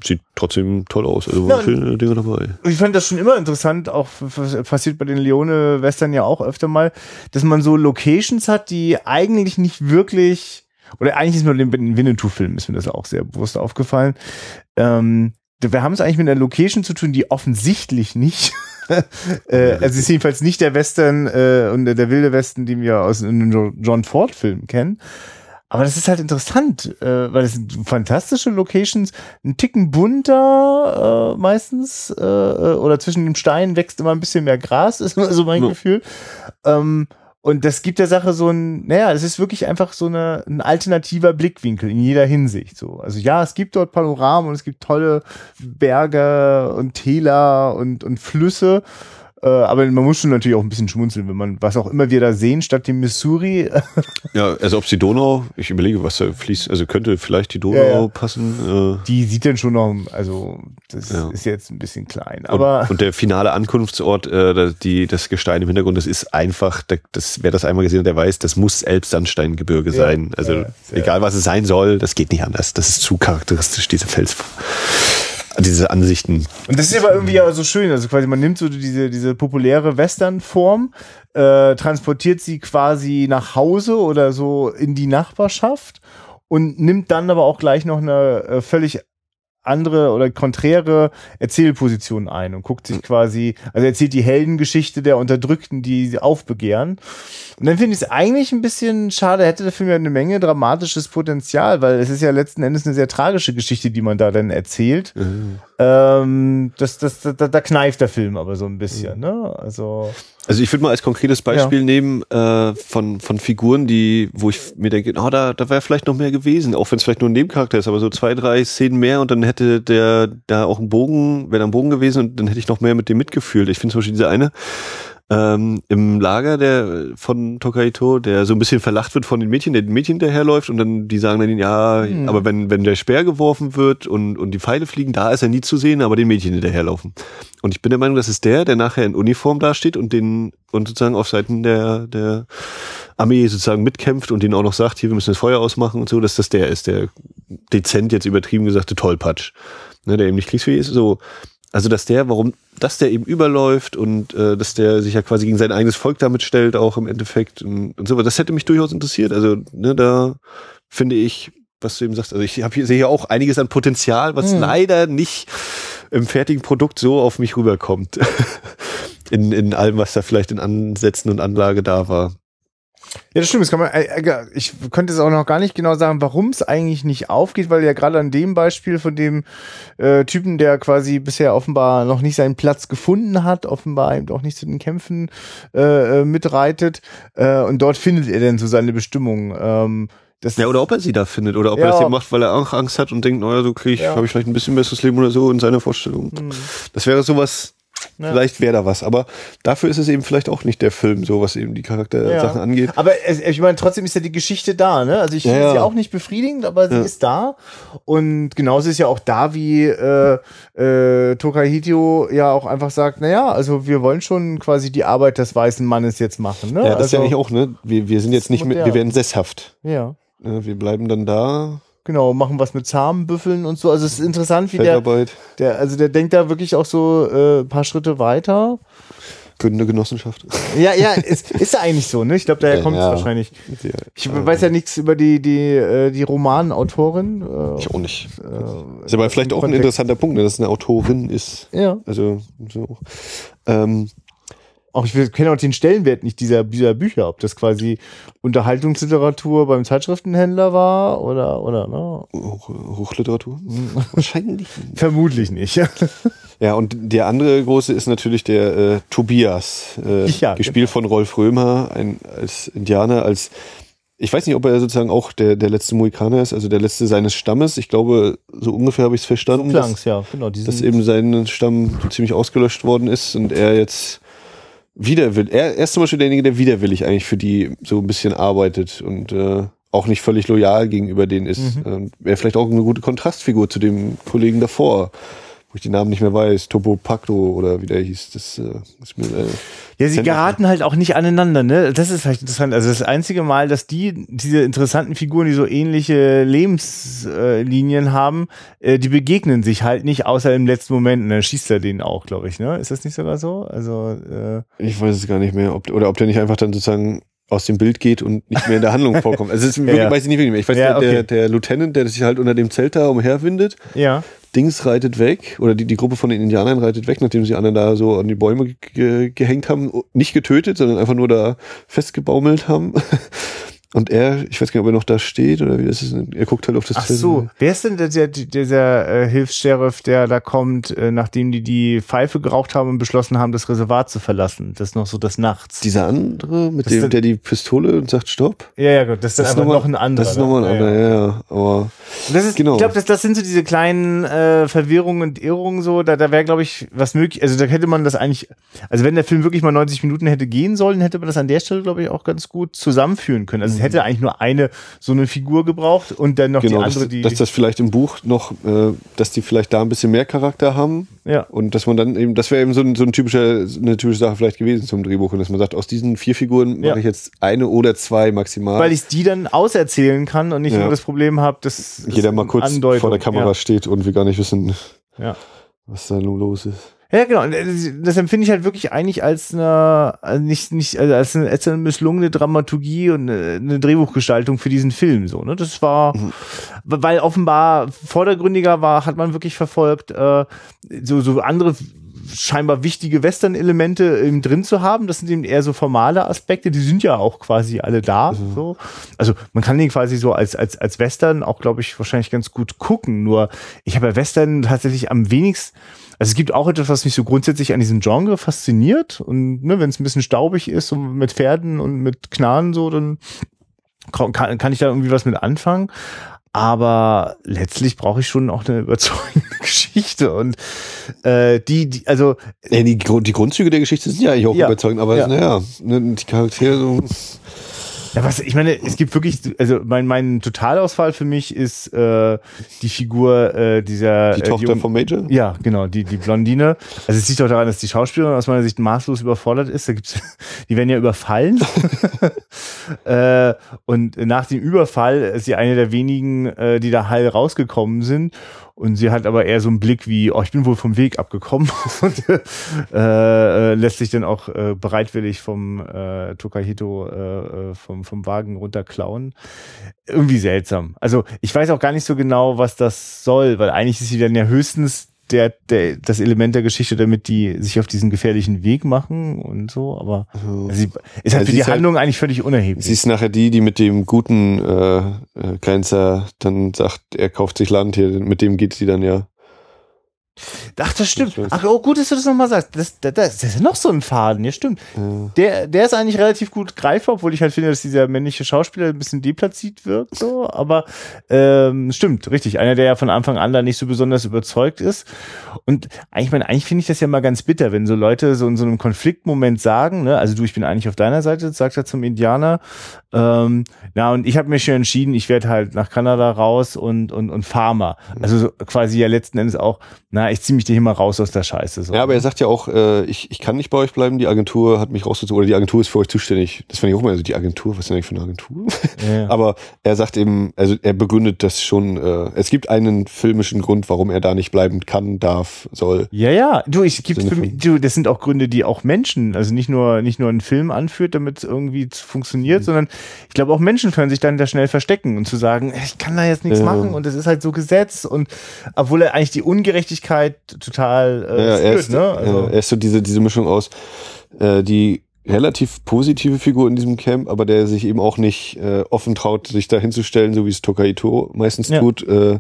sieht trotzdem toll aus. Also Ja, schöne Dinge dabei. ich fand das schon immer interessant, auch passiert bei den Leone-Western ja auch öfter mal, dass man so Locations hat, die eigentlich nicht wirklich, oder eigentlich ist mir bei den Winnetou-Filmen ist mir das auch sehr bewusst aufgefallen. Ähm, wir haben es eigentlich mit einer Location zu tun, die offensichtlich nicht, äh, also es ist jedenfalls nicht der Western äh, und der, wilde Westen, den wir aus den John Ford-Filmen kennen. Aber das ist halt interessant, äh, weil es sind fantastische Locations, ein Ticken bunter äh, meistens äh, äh, oder zwischen den Steinen wächst immer ein bisschen mehr Gras, ist immer so mein Ja. Gefühl. Ähm, und das gibt der Sache so ein, naja, es ist wirklich einfach so eine, ein alternativer Blickwinkel in jeder Hinsicht. So. Also ja, es gibt dort Panoramen und es gibt tolle Berge und Täler und, und Flüsse. Äh, aber man muss schon natürlich auch ein bisschen schmunzeln, wenn man, was auch immer wir da sehen, statt dem Missouri, Ja, also ob die Donau, ich überlege, was da fließt, also könnte vielleicht die Donau Ja, ja. passen. Äh, die sieht dann schon noch, also das Ja. ist jetzt ein bisschen klein. und, Aber und der finale Ankunftsort, äh, die, das Gestein im Hintergrund, das ist einfach, da- das, wer das einmal gesehen hat, der weiß, das muss Elbsandsteingebirge sein. Also egal was es sein soll, das geht nicht anders. Das ist zu charakteristisch, diese Fels, diese Ansichten. Und das ist aber irgendwie ja so schön. Also quasi, man nimmt so diese, diese populäre Western-Form, äh, transportiert sie quasi nach Hause oder so in die Nachbarschaft und nimmt dann aber auch gleich noch eine äh, völlig andere oder konträre Erzählposition ein und guckt sich quasi, also erzählt die Heldengeschichte der Unterdrückten, die sie aufbegehren. Und dann finde ich es eigentlich ein bisschen schade, hätte der Film ja eine Menge dramatisches Potenzial, weil es ist ja letzten Endes eine sehr tragische Geschichte, die man da dann erzählt. Ähm, das, das, da, da kneift der Film aber so ein bisschen, ne? Also. Also ich würde mal als konkretes Beispiel nehmen äh, von, von Figuren, die, wo ich mir denke, oh, da, da wäre vielleicht noch mehr gewesen, auch wenn es vielleicht nur ein Nebencharakter ist, aber so zwei, drei Szenen mehr und dann hätte der da auch ein Bogen, wäre da ein Bogen gewesen und dann hätte ich noch mehr mit dem mitgefühlt. Ich finde zum Beispiel diese eine ähm, im Lager der von Tokaito, der so ein bisschen verlacht wird von den Mädchen, der den Mädchen daherläuft und dann die sagen dann, ja, Hm. aber wenn, wenn der Speer geworfen wird und, und die Pfeile fliegen, da ist er nie zu sehen, aber den Mädchen hinterherlaufen. Und ich bin der Meinung, das ist der, der nachher in Uniform dasteht und den und sozusagen auf Seiten der, der Armee sozusagen mitkämpft und denen auch noch sagt, hier, wir müssen das Feuer ausmachen und so, dass das der ist, der dezent jetzt übertrieben gesagt, Tollpatsch, ne, der eben nicht kriegsfähig ist, so, also dass der, warum, dass der eben überläuft und äh, dass der sich ja quasi gegen sein eigenes Volk damit stellt, auch im Endeffekt und, und so, das hätte mich durchaus interessiert. Also, ne, da finde ich, was du eben sagst, also ich hab hier, sehe hier auch einiges an Potenzial, was Mhm. leider nicht im fertigen Produkt so auf mich rüberkommt. in, in allem, was da vielleicht in Ansätzen und Anlage da war. Ja, das stimmt. Das kann man, äh, ich könnte es auch noch gar nicht genau sagen, warum es eigentlich nicht aufgeht, weil ja gerade an dem Beispiel von dem äh, Typen, der quasi bisher offenbar noch nicht seinen Platz gefunden hat, offenbar eben auch nicht zu den Kämpfen äh, äh, mitreitet äh, und dort findet er dann so seine Bestimmung. Ähm, das Ja, oder ob er sie da findet oder ob Ja. er das eben macht, weil er auch Angst hat und denkt, naja, so krieg ich, Ja. habe ich vielleicht ein bisschen besseres Leben oder so in seiner Vorstellung. Hm. Das wäre sowas, Ja. vielleicht wäre da was, aber dafür ist es eben vielleicht auch nicht der Film, so was eben die Charaktersachen Ja. angeht. Aber ich meine, trotzdem ist ja die Geschichte da, ne? Also ich Ja, finde sie ja. auch nicht befriedigend, aber sie ist da. Und genauso ist ja auch da, wie äh, äh, Tokai Hitio ja auch einfach sagt, naja, also wir wollen schon quasi die Arbeit des weißen Mannes jetzt machen, ne? Ja, das ist ja also, eigentlich auch, ne? Wir, wir sind jetzt nicht mehr, wir werden sesshaft. Ja? Wir bleiben dann da, genau, machen was mit Zahmenbüffeln und so. Also es ist interessant, wie der, der, also der denkt da wirklich auch so äh, ein paar Schritte weiter. gründende Genossenschaft. Ja, ja, ist, ist ja eigentlich so, ne? Ich glaube, daher kommt es ja. wahrscheinlich. Ich weiß ja nichts über die, die, äh, die Romanautorin. Äh, ich auch nicht. äh, Ist aber vielleicht auch ein Kontext. interessanter Punkt, ne, dass es eine Autorin ist. Ja. Also, so. Ähm, Auch ich kenne auch den Stellenwert nicht dieser, dieser Bücher, ob das quasi Unterhaltungsliteratur beim Zeitschriftenhändler war oder, oder, ne? Hoch, Hochliteratur? Mhm. Wahrscheinlich. Vermutlich nicht. Ja, und der andere große ist natürlich der äh, Tobias, äh, Ja, gespielt von Rolf Römer, ein als Indianer, als ich weiß nicht, ob er sozusagen auch der, der letzte Mohikaner ist, also der letzte seines Stammes. Ich glaube, so ungefähr habe ich es verstanden, dass, Klangs, ja, genau. Dass eben sein Stamm so ziemlich ausgelöscht worden ist und er jetzt widerwillig, er, er ist zum Beispiel derjenige, der widerwillig eigentlich für die so ein bisschen arbeitet und äh, auch nicht völlig loyal gegenüber denen ist. Mhm. Ähm, Wäre vielleicht auch eine gute Kontrastfigur zu dem Kollegen davor, wo ich die Namen nicht mehr weiß, Topo Pacto oder wie der hieß. Das äh, ist mir, äh, ja, sie geraten halt auch nicht aneinander, ne? Das ist vielleicht interessant. Also das einzige Mal, dass die, diese interessanten Figuren, die so ähnliche Lebenslinien haben, äh, die begegnen sich halt nicht, außer im letzten Moment. Und dann schießt er den auch, glaube ich, ne? Ist das nicht sogar so? Also, äh, ich weiß es gar nicht mehr, ob, oder ob der nicht einfach dann sozusagen aus dem Bild geht und nicht mehr in der Handlung vorkommt. Also es ist wirklich, Ja. weiß ich nicht wirklich mehr. Ich weiß, Ja, der, der, okay. der Lieutenant, der sich halt unter dem Zelt da umherwindet, ja. Dings reitet weg, oder die, die Gruppe von den Indianern reitet weg, nachdem sie anderen da so an die Bäume ge gehängt haben. Nicht getötet, sondern einfach nur da festgebaumelt haben. Und er, ich weiß gar nicht, ob er noch da steht oder wie das ist. Er guckt halt auf das Ach Zelt. so, wer ist denn der, der, dieser äh, Hilfs-Sheriff, der da kommt, äh, nachdem die die Pfeife geraucht haben und beschlossen haben, das Reservat zu verlassen? Das ist noch so das Nachts. Dieser andere, mit Das dem, ist- der die Pistole und sagt Stopp. ja, ja, gut, das ist dann einfach nochmal- noch ein anderer. Das ist nochmal ein anderer, ja, ja. Aber Das ist, Genau. Ich glaube, das, das sind so diese kleinen äh, Verwirrungen und Irrungen so. Da, da wäre, glaube ich, was möglich. Also da hätte man das eigentlich, also wenn der Film wirklich mal 90 Minuten hätte gehen sollen, hätte man das an der Stelle, glaube ich, auch ganz gut zusammenführen können. Also es hätte eigentlich nur eine so eine Figur gebraucht und dann noch genau, die andere, dass, die. dass das vielleicht im Buch noch, äh, dass die vielleicht da ein bisschen mehr Charakter haben. ja. Und dass man dann eben, das wäre eben so ein, so ein typischer, eine typische Sache vielleicht gewesen zum Drehbuch. Und dass man sagt, aus diesen vier Figuren Ja. mache ich jetzt eine oder zwei maximal. Weil ich die dann auserzählen kann und nicht Ja. nur das Problem habe, dass jeder mal kurz Andeutung, vor der Kamera steht und wir gar nicht wissen, Ja. ja. was da nun los ist. Ja, genau. Äh, das empfinde ich halt wirklich eigentlich als eine, also nicht, nicht, also als eine, als eine misslungene Dramaturgie und eine, eine Drehbuchgestaltung für diesen Film, so, ne? Das war, Mhm. weil offenbar vordergründiger war, hat man wirklich verfolgt, äh, so, so andere scheinbar wichtige Western-Elemente eben drin zu haben. Das sind eben eher so formale Aspekte, die sind ja auch quasi alle da. Mhm. So. Also man kann den quasi so als, als, als Western auch, glaube ich, wahrscheinlich ganz gut gucken. Nur ich habe bei Western tatsächlich am wenigsten, also es gibt auch etwas, was mich so grundsätzlich an diesem Genre fasziniert. Und ne, wenn es ein bisschen staubig ist und mit Pferden und mit Knarren so, dann kann, kann ich da irgendwie was mit anfangen. Aber letztlich brauche ich schon auch eine überzeugende Geschichte. Und äh, die, die, also Ja, die, Grund- die Grundzüge der Geschichte sind ja eigentlich auch Ja. überzeugend, aber Ja. naja, ne, die Charaktere so. Ja, was, ich meine, es gibt wirklich, also mein, mein Totalausfall für mich ist äh, die Figur äh, dieser. Die Tochter äh, die, vom Major? Ja, genau, die, die Blondine. Also es liegt auch daran, dass die Schauspielerin aus meiner Sicht maßlos überfordert ist. Da gibt's, die werden ja überfallen. äh, und nach dem Überfall ist sie eine der wenigen, äh, die da heil rausgekommen sind. Und sie hat aber eher so einen Blick wie, oh, ich bin wohl vom Weg abgekommen und äh, äh, lässt sich dann auch äh, bereitwillig vom äh, Tokahito äh, äh, vom, vom Wagen runterklauen. Irgendwie seltsam. Also ich weiß auch gar nicht so genau, was das soll, weil eigentlich ist sie dann ja höchstens der, der, das Element der Geschichte, damit die sich auf diesen gefährlichen Weg machen und so, aber also sie ist halt ja, für die Handlung halt, eigentlich völlig unerheblich. Sie ist nachher die, die mit dem guten äh, äh, Grenzer dann sagt, er kauft sich Land hier, mit dem geht sie dann ja Ach, das stimmt. Ach, oh, gut, dass du das nochmal sagst. Das, das, das ist ja noch so ein Faden, ja, stimmt. Ja. Der, der ist eigentlich relativ gut greifbar, obwohl ich halt finde, dass dieser männliche Schauspieler ein bisschen deplatziert wirkt, so. Aber ähm, stimmt, richtig. Einer, der ja von Anfang an da nicht so besonders überzeugt ist. Und eigentlich, meine, eigentlich finde ich das ja mal ganz bitter, wenn so Leute so in so einem Konfliktmoment sagen, ne, also du, ich bin eigentlich auf deiner Seite, sagt er zum Indianer. Ähm, na, und ich habe mir schon entschieden, ich werde halt nach Kanada raus und, und, und Farmer. Also so quasi ja letzten Endes auch, na, ich ziehe mich hier mal raus aus der Scheiße. So. Ja, aber er sagt ja auch, äh, ich, ich kann nicht bei euch bleiben, die Agentur hat mich rausgezogen, oder die Agentur ist für euch zuständig. Das fand ich auch mal, also die Agentur, was ist denn eigentlich für eine Agentur? Ja. aber er sagt eben, also er begründet das schon, äh, es gibt einen filmischen Grund, warum er da nicht bleiben kann, darf, soll. Ja, ja, du, ich gibt für mich, du, das sind auch Gründe, die auch Menschen, also nicht nur, nicht nur ein Film anführt, damit es irgendwie funktioniert, mhm. sondern ich glaube auch Menschen können sich dann da schnell verstecken und zu sagen, ich kann da jetzt nichts ja. machen und es ist halt so Gesetz und obwohl er eigentlich die Ungerechtigkeit total äh, ja, führt, er ist, ne? Also, ja, er ist so diese, diese Mischung aus, äh, die relativ positive Figur in diesem Camp, aber der sich eben auch nicht äh, offen traut, sich da hinzustellen, so wie es Tokaito meistens ja. tut, äh,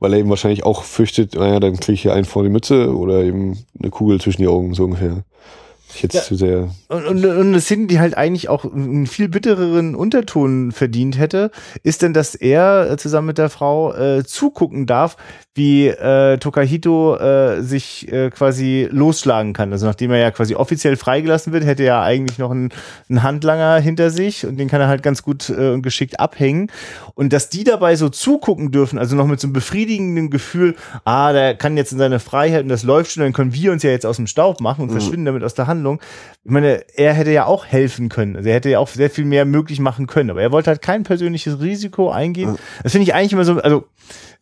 weil er eben wahrscheinlich auch fürchtet, naja, dann kriege ich hier einen vor die Mütze oder eben eine Kugel zwischen die Augen, so ungefähr ich jetzt ja. zu sehr. Und, und, und eine Szene, die halt eigentlich auch einen viel bittereren Unterton verdient hätte, ist denn, dass er äh, zusammen mit der Frau äh, zugucken darf, wie äh, Tokahito äh, sich äh, quasi losschlagen kann. Also nachdem er ja quasi offiziell freigelassen wird, hätte er eigentlich noch einen, einen Handlanger hinter sich und den kann er halt ganz gut äh, und geschickt abhängen. Und dass die dabei so zugucken dürfen, also noch mit so einem befriedigenden Gefühl, ah, der kann jetzt in seine Freiheit und das läuft schon, dann können wir uns ja jetzt aus dem Staub machen und mhm. verschwinden damit aus der Handlung. Ich meine, er hätte ja auch helfen können. Also er hätte ja auch sehr viel mehr möglich machen können, aber er wollte halt kein persönliches Risiko eingehen. Das finde ich eigentlich immer so, also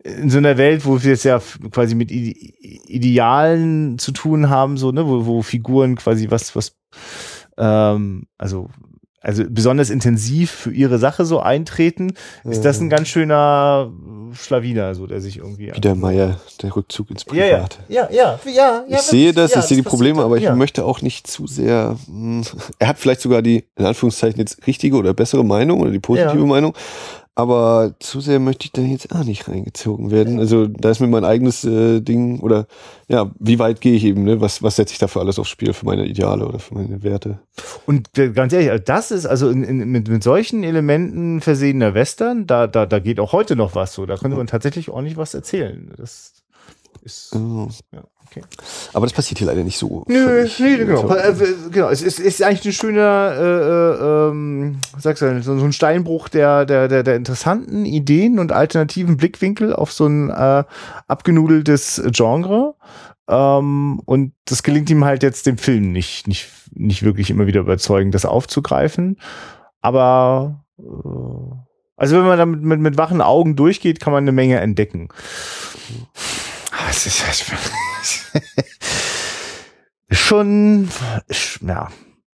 in so einer Welt, wo wir jetzt ja quasi mit Idealen zu tun haben, so, ne, wo, wo Figuren quasi was, was, ähm, also, also besonders intensiv für ihre Sache so eintreten, ist das ein ganz schöner Schlawiner, so, der sich irgendwie. Wieder Meier, der Rückzug ins Privat. Ja, ja, ja, ja. ja ich sehe das, ja, ich sehe die Probleme, aber ich möchte auch nicht zu sehr, mh, hm, er hat vielleicht sogar die, in Anführungszeichen jetzt richtige oder bessere Meinung oder die positive Meinung, aber zu sehr möchte ich da jetzt auch nicht reingezogen werden. Also da ist mir mein eigenes äh, Ding oder ja, wie weit gehe ich eben, ne? Was, was setze ich da für alles aufs Spiel, für meine Ideale oder für meine Werte? Und äh, ganz ehrlich, also das ist also in, in, mit, mit solchen Elementen versehener Western, da, da, da geht auch heute noch was so. Da könnte man tatsächlich ordentlich was erzählen. Das ist oh. ja. Okay. Aber das passiert hier leider nicht so. Nö, nee, genau. Äh, genau. Es ist, ist eigentlich ein schöner, äh, äh, ähm, sagst du, so, ein Steinbruch der, der, der, der interessanten Ideen und alternativen Blickwinkel auf so ein äh, abgenudeltes Genre. Ähm, und das gelingt ihm halt jetzt dem Film nicht, nicht, nicht wirklich immer wieder überzeugend, das aufzugreifen. Aber äh, also wenn man da mit, mit, mit wachen Augen durchgeht, kann man eine Menge entdecken. Das ist schon, ja.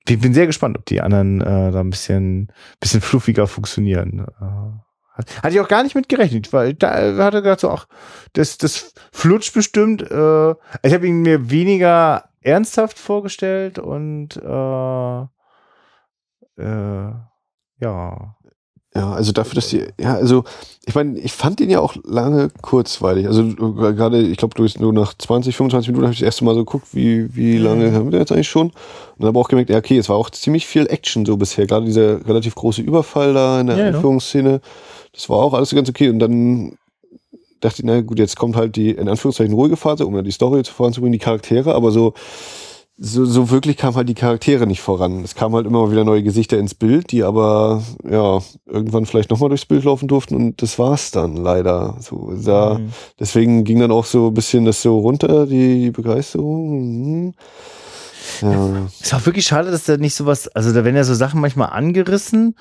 Ich bin sehr gespannt, ob die anderen äh, da ein bisschen, bisschen fluffiger funktionieren. Äh, hatte ich auch gar nicht mit gerechnet, weil da hatte er gedacht so, ach, das, das flutscht bestimmt. Äh, ich habe ihn mir weniger ernsthaft vorgestellt und äh, äh, ja. Ja, also dafür, dass die, ja, also ich meine, ich fand den ja auch lange kurzweilig. Also gerade, ich glaube, nur nach 20, 25 Minuten habe ich das erste Mal so geguckt, wie, wie mhm. lange haben wir jetzt eigentlich schon? Und habe auch gemerkt, ja, okay, es war auch ziemlich viel Action so bisher. Gerade dieser relativ große Überfall da in der ja, Einführungsszene, das war auch alles ganz okay. Und dann dachte ich, na gut, jetzt kommt halt die, in Anführungszeichen, ruhige Phase, um ja die Story voranzubringen, die Charaktere, aber so, so, so wirklich kamen halt die Charaktere nicht voran. Es kamen halt immer wieder neue Gesichter ins Bild, die aber ja irgendwann vielleicht nochmal durchs Bild laufen durften und das war's dann leider. So, da, mhm. Deswegen ging dann auch so ein bisschen das so runter, die, die Begeisterung. Mhm. Ja. Ist auch wirklich schade, dass da nicht sowas, also da werden ja so Sachen manchmal angerissen,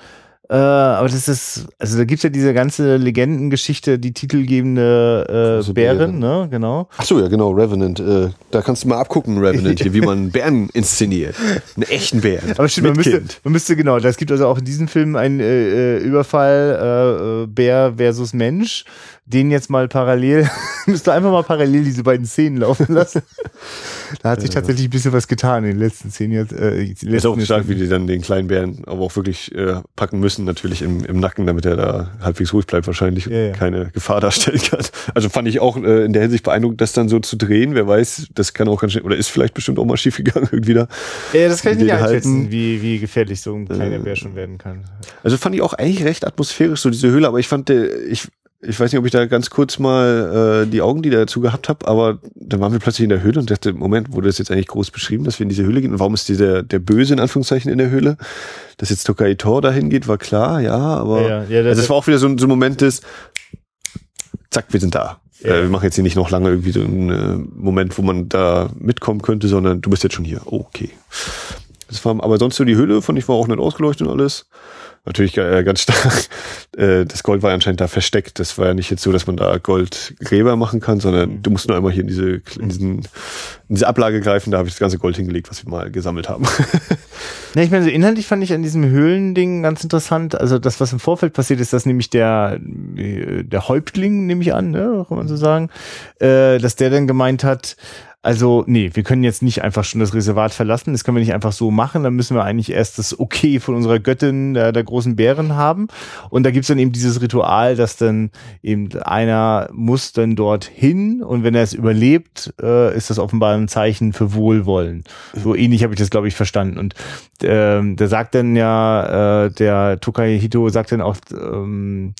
äh, aber das ist, also da gibt's ja diese ganze Legendengeschichte, die titelgebende äh, Bären, ne? Genau. Ach so, ja, genau, Revenant. Äh, da kannst du mal abgucken, Revenant, hier, wie man Bären inszeniert. Einen echten Bären. Aber stimmt, man müsste, man müsste, genau, es gibt also auch in diesem Film einen äh, äh Überfall äh, Bär versus Mensch den jetzt mal parallel, müsste einfach mal parallel diese beiden Szenen laufen lassen. da hat sich tatsächlich ein bisschen was getan in den letzten zehn Jahren. Äh, ist auch stark, wie die dann den kleinen Bären aber auch wirklich äh, packen müssen, natürlich im, im Nacken, damit er da halbwegs ruhig bleibt wahrscheinlich ja, ja. keine Gefahr darstellen kann. Also fand ich auch äh, in der Hinsicht beeindruckend, das dann so zu drehen. Wer weiß, das kann auch ganz schnell, oder ist vielleicht bestimmt auch mal schief gegangen irgendwie da. Ja, das kann ich nicht einschätzen, wie, wie gefährlich so ein kleiner äh, Bär schon werden kann. Also fand ich auch eigentlich recht atmosphärisch, so diese Höhle, aber ich fand, äh, ich ich weiß nicht, ob ich da ganz kurz mal äh, die Augen, die dazu gehabt habe, aber dann waren wir plötzlich in der Höhle und dachte, Moment, wurde das jetzt eigentlich groß beschrieben, dass wir in diese Höhle gehen? Und warum ist dieser der Böse in Anführungszeichen in der Höhle? Dass jetzt Tokai Tor dahin geht, war klar, ja, aber ja, ja, das, also das war auch wieder so, so ein Moment des, zack, wir sind da. Ja. Äh, wir machen jetzt hier nicht noch lange irgendwie so einen äh, Moment, wo man da mitkommen könnte, sondern du bist jetzt schon hier. Oh, okay. Das war, aber sonst so die Höhle, fand ich, war auch nicht ausgeleuchtet und alles natürlich äh, ganz stark. Äh, das Gold war anscheinend da versteckt. Das war ja nicht jetzt so, dass man da Goldgräber machen kann, sondern mhm. du musst nur einmal hier in diese, in diesen, in diese Ablage greifen. Da habe ich das ganze Gold hingelegt, was wir mal gesammelt haben. ja, ich meine, so inhaltlich fand ich an diesem Höhlending ganz interessant. Also das, was im Vorfeld passiert ist, dass nämlich der, der Häuptling, nehme ich an, ne, kann man so sagen, äh, dass der dann gemeint hat, also, nee, wir können jetzt nicht einfach schon das Reservat verlassen. Das können wir nicht einfach so machen. Dann müssen wir eigentlich erst das Okay von unserer Göttin der, der großen Bären haben. Und da gibt's dann eben dieses Ritual, dass dann eben einer muss dann dorthin und wenn er es überlebt, äh, ist das offenbar ein Zeichen für Wohlwollen. So ähnlich habe ich das, glaube ich, verstanden. Und ähm, der sagt dann ja, äh, der Tokai Hito sagt dann auch, ähm,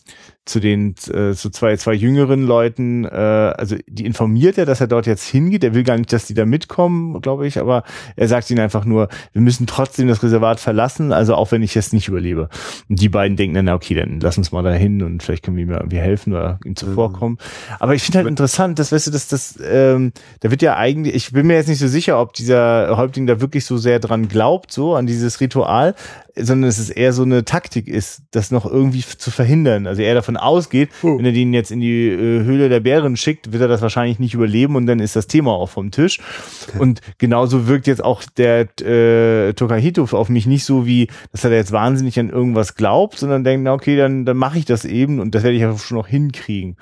zu den äh, zu zwei zwei jüngeren Leuten, äh, also die informiert er, dass er dort jetzt hingeht. Er will gar nicht, dass die da mitkommen, glaube ich, aber er sagt ihnen einfach nur, wir müssen trotzdem das Reservat verlassen, also auch wenn ich es nicht überlebe. Und die beiden denken dann, okay, dann lass uns mal da hin und vielleicht können wir ihm irgendwie helfen oder ihm zuvorkommen. Mhm. Aber ich finde halt interessant, dass weißt du, dass das ähm, da wird ja eigentlich, ich bin mir jetzt nicht so sicher, ob dieser Häuptling da wirklich so sehr dran glaubt, so an dieses Ritual, sondern es ist eher so eine Taktik ist, das noch irgendwie zu verhindern. Also er davon ausgeht, oh. wenn er den jetzt in die äh, Höhle der Bären schickt, wird er das wahrscheinlich nicht überleben und dann ist das Thema auch vom Tisch. Okay. Und genauso wirkt jetzt auch der äh, Tokahito auf mich nicht so wie, dass er jetzt wahnsinnig an irgendwas glaubt, sondern denkt, na okay, dann, dann mache ich das eben und das werde ich ja schon noch hinkriegen.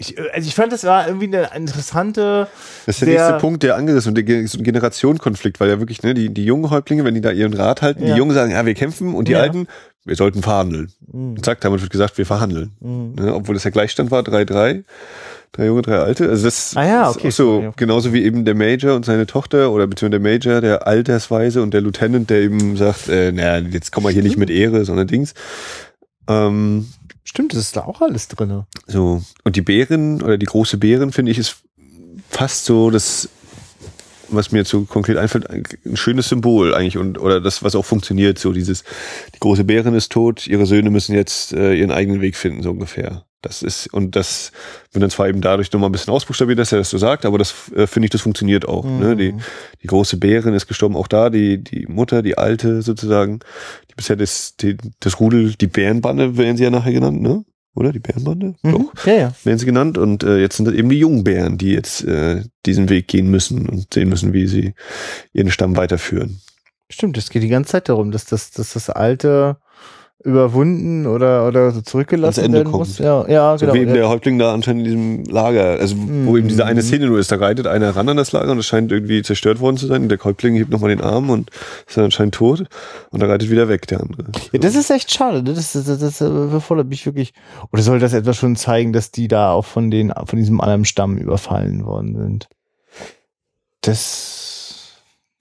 Ich, also ich fand, das war irgendwie eine interessante. Das ist der nächste Punkt, der angerissen und der so ein Generationenkonflikt, weil ja wirklich, ne, die, die jungen Häuptlinge, wenn die da ihren Rat halten, ja. die Jungen sagen, ja, wir kämpfen und die ja. Alten, wir sollten verhandeln. Mhm. Und zack, damit wird gesagt, wir verhandeln. Mhm. Ne, obwohl das der Gleichstand war, 3-3. Drei Junge, drei Alte. Also das ah ja, okay. ist so, genauso wie eben der Major und seine Tochter oder beziehungsweise der Major, der Altersweise und der Lieutenant, der eben sagt, äh, naja, jetzt kommen wir hier nicht mit Ehre, sondern Dings. Ähm, Stimmt, das ist da auch alles drin. So. Und die Bären oder die große Bären, finde ich, ist fast so das, was mir jetzt so konkret einfällt, ein schönes Symbol eigentlich und oder das, was auch funktioniert, so dieses, die große Bärin ist tot, ihre Söhne müssen jetzt äh, ihren eigenen Weg finden, so ungefähr. Das ist, und das wird dann zwar eben dadurch nochmal ein bisschen ausbuchstabiert, dass er das so sagt, aber das äh, finde ich, das funktioniert auch. Mhm. Ne? Die, die große Bärin ist gestorben, auch da, die, die Mutter, die alte sozusagen, die bisher das, die, das Rudel, die Bärenbande werden sie ja nachher genannt, ne? Oder die Bärenbande? Mhm. Doch. Ja, ja. Werden sie genannt. Und äh, jetzt sind das eben die jungen Bären, die jetzt äh, diesen Weg gehen müssen und sehen müssen, wie sie ihren Stamm weiterführen. Stimmt, es geht die ganze Zeit darum, dass das, dass das alte überwunden oder, oder so zurückgelassen Ende werden kommt. muss. Ja, ja, so genau. Wie eben der Häuptling da anscheinend in diesem Lager, also mhm. wo eben diese eine Szene nur ist, da reitet einer ran an das Lager und es scheint irgendwie zerstört worden zu sein und der Häuptling hebt nochmal den Arm und ist dann anscheinend tot und da reitet wieder weg der andere. Ja, das ist echt schade, ne? das, das, das, das befordert mich wirklich, oder soll das etwas schon zeigen, dass die da auch von den, von diesem anderen Stamm überfallen worden sind? Das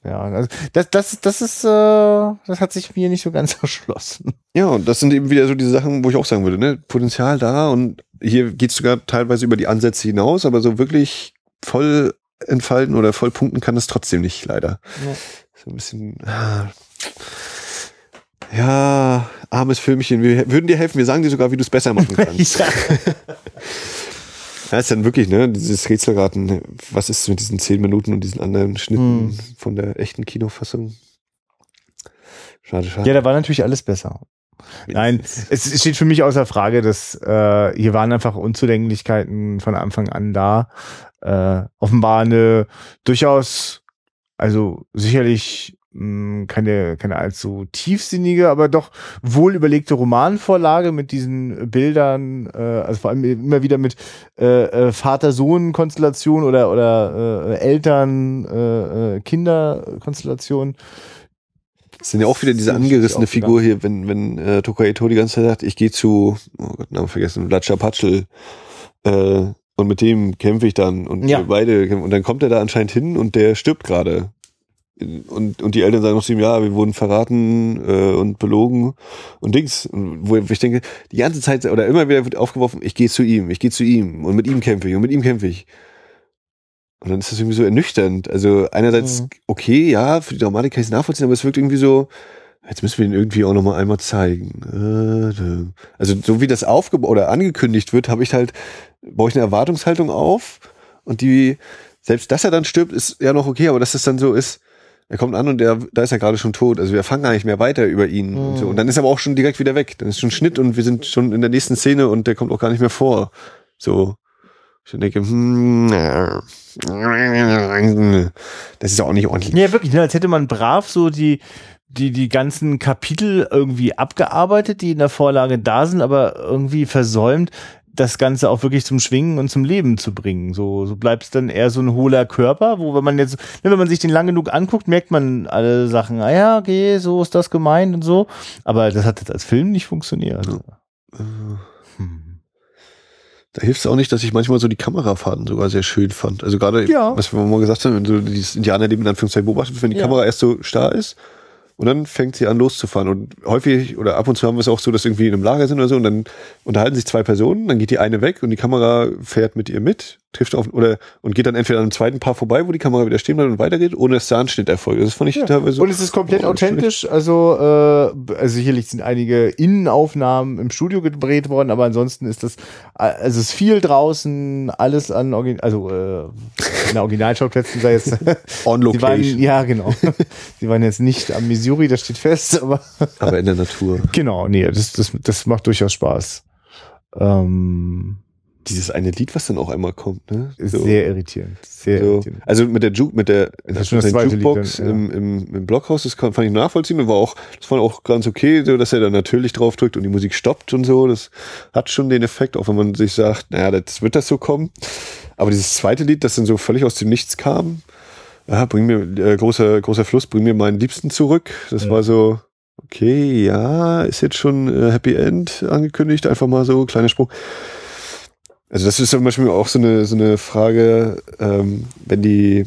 ja, also das, das, das ist, äh, das hat sich mir nicht so ganz erschlossen. Ja, und das sind eben wieder so diese Sachen, wo ich auch sagen würde, ne, Potenzial da und hier geht's sogar teilweise über die Ansätze hinaus, aber so wirklich voll entfalten oder voll punkten kann es trotzdem nicht, leider. Ja. So ein bisschen. ah. Ja, armes Filmchen, wir würden dir helfen, wir sagen dir sogar, wie du es besser machen kannst. ja. Ja, ist dann wirklich, ne, dieses Rätselraten, was ist mit diesen zehn Minuten und diesen anderen Schnitten Hm. von der echten Kinofassung? Schade, schade. ja, da war natürlich alles besser. Nein, es steht für mich außer Frage, dass äh, hier waren einfach Unzulänglichkeiten von Anfang an da. Äh, offenbar eine durchaus, also sicherlich keine, keine allzu tiefsinnige, aber doch wohl überlegte Romanvorlage mit diesen Bildern, äh, also vor allem immer wieder mit äh, äh, Vater-Sohn-Konstellation oder, oder äh, Eltern-Kinder-Konstellation. Es sind ja auch wieder diese angerissene. Figur hier, wenn, wenn äh, Tokaito die ganze Zeit sagt, ich gehe zu, oh Gott, Namen vergessen, Vlatscha Patschel, äh, und mit dem kämpfe ich dann und Ja. wir beide kämpfen. und dann kommt er da anscheinend hin und der stirbt gerade. Und, und die Eltern sagen noch zu ihm, ja, wir wurden verraten äh, und belogen und Dings. Und wo ich denke, die ganze Zeit oder immer wieder wird aufgeworfen, ich gehe zu ihm, ich gehe zu ihm und mit ihm kämpfe ich und mit ihm kämpfe ich. Und dann ist das irgendwie so ernüchternd. Also einerseits, Mhm. okay, ja, für die Dramatik kann ich es nachvollziehen, aber es wirkt irgendwie so, jetzt müssen wir ihn irgendwie auch nochmal einmal zeigen. Äh. Also so wie das aufgebaut oder angekündigt wird, habe ich halt, baue ich eine Erwartungshaltung auf und die, selbst dass er dann stirbt, ist ja noch okay, aber dass das dann so ist, er kommt an und der, da ist er gerade schon tot. Also wir fangen gar nicht mehr weiter über ihn und so. Und dann ist er aber auch schon direkt wieder weg. Dann ist schon Schnitt und wir sind schon in der nächsten Szene und der kommt auch gar nicht mehr vor. So. Ich denke, hm, das ist ja auch nicht ordentlich. Ja, wirklich, ne, als hätte man brav so die, die, die ganzen Kapitel irgendwie abgearbeitet, die in der Vorlage da sind, aber irgendwie versäumt, das Ganze auch wirklich zum Schwingen und zum Leben zu bringen. So, so bleibt es dann eher so ein hohler Körper, wo wenn man jetzt, ne, wenn man sich den lang genug anguckt, merkt man alle Sachen, ah ja, okay, so ist das gemeint und so. Aber das hat jetzt als Film nicht funktioniert. Äh, Hm. Da hilft es auch nicht, dass ich manchmal so die Kamerafahrten sogar sehr schön fand. Also gerade, Ja. was wir mal gesagt haben, wenn du dieses Indianerleben in Anführungszeichen beobachtet, wenn die Ja. Kamera erst so starr ist und dann fängt sie an loszufahren. Und häufig oder ab und zu haben wir es auch so, dass irgendwie in einem Lager sind oder so und dann unterhalten sich zwei Personen, dann geht die eine weg und die Kamera fährt mit ihr mit, trifft auf oder und geht dann entweder an einem zweiten Paar vorbei, wo die Kamera wieder stehen bleibt und weitergeht, ohne dass der Anschnitt erfolgt. Das fand ich teilweise. Und es ist komplett schlecht. authentisch. Also, äh, also sicherlich sind einige Innenaufnahmen im Studio gedreht worden, aber ansonsten ist das, also es ist viel draußen, alles an Origin also äh, in Originalschauplätzen sei jetzt. On Sie waren, Location, ja, genau. Sie waren jetzt nicht am Missouri, das steht fest, aber aber in der Natur. genau, nee, das, das, das macht durchaus Spaß. Ähm, Dieses eine Lied, was dann auch einmal kommt, ne? ist So. sehr irritierend. Sehr So, irritierend. also mit der Juke, mit der, Das ist schon das zweite Jukebox dann, ja. im, im, im Blockhaus, das fand ich nachvollziehen und war auch, das war auch ganz okay, so, dass er dann natürlich drauf drückt und die Musik stoppt und so. Das hat schon den Effekt, auch wenn man sich sagt, naja, das wird das so kommen. Aber dieses zweite Lied, das dann so völlig aus dem Nichts kam, ja, bring mir, äh, großer, großer Fluss, bring mir meinen Liebsten zurück. Das Ja. war so, okay, ja, ist jetzt schon äh, Happy End angekündigt, einfach mal so, kleiner Sprung. Also das ist zum Beispiel auch so eine, so eine Frage, ähm, wenn die